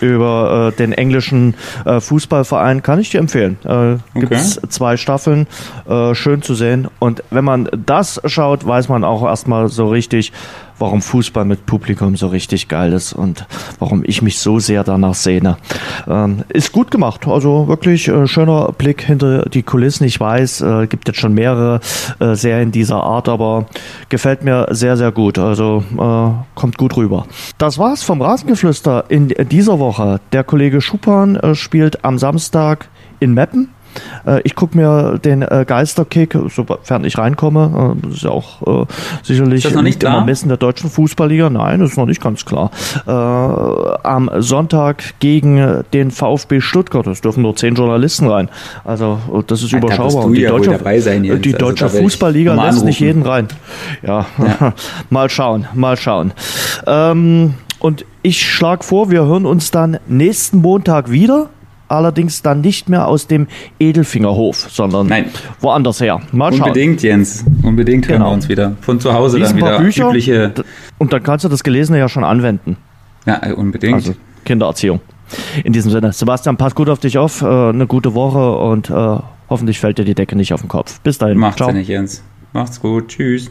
Über äh, den englischen äh, Fußballverein kann ich dir empfehlen. Äh, Gibt es okay. zwei Staffeln, schön zu sehen. Und wenn man das schaut, weiß man auch erstmal so richtig, warum Fußball mit Publikum so richtig geil ist und warum ich mich so sehr danach sehne. Ähm, ist gut gemacht, also wirklich äh, schöner Blick hinter die Kulissen. Ich weiß, äh, gibt jetzt schon mehrere äh, Serien dieser Art, aber gefällt mir sehr, sehr gut. Also äh, kommt gut rüber. Das war's vom Rasengeflüster in dieser Woche. Der Kollege Schupan äh, spielt am Samstag in Meppen. Äh, ich gucke mir den äh, Geisterkick, sofern ich reinkomme, äh, das ist ja auch äh, sicherlich ist nicht im Ermessen der deutschen Fußballliga. Nein, das ist noch nicht ganz klar. Äh, am Sonntag gegen den VfB Stuttgart. Es dürfen nur zehn Journalisten rein. Also das ist Alter, überschaubar. Und die ja deutsche, die also deutsche Fußballliga lässt anrufen. nicht jeden rein. Ja, ja. [laughs] mal schauen, mal schauen. Ähm, und ich schlage vor, wir hören uns dann nächsten Montag wieder. Allerdings dann nicht mehr aus dem Edelfingerhof, sondern Nein. woanders her. Mal schauen. Unbedingt, Jens. Unbedingt hören Genau. wir uns wieder. Von zu Hause Lies dann wieder Bücher übliche. und dann kannst du das Gelesene ja schon anwenden. Ja, äh, unbedingt. Also Kindererziehung. In diesem Sinne, Sebastian, pass gut auf dich auf, äh, eine gute Woche und äh, hoffentlich fällt dir die Decke nicht auf den Kopf. Bis dahin. Macht's Ciao. nicht, Jens. Macht's gut. Tschüss.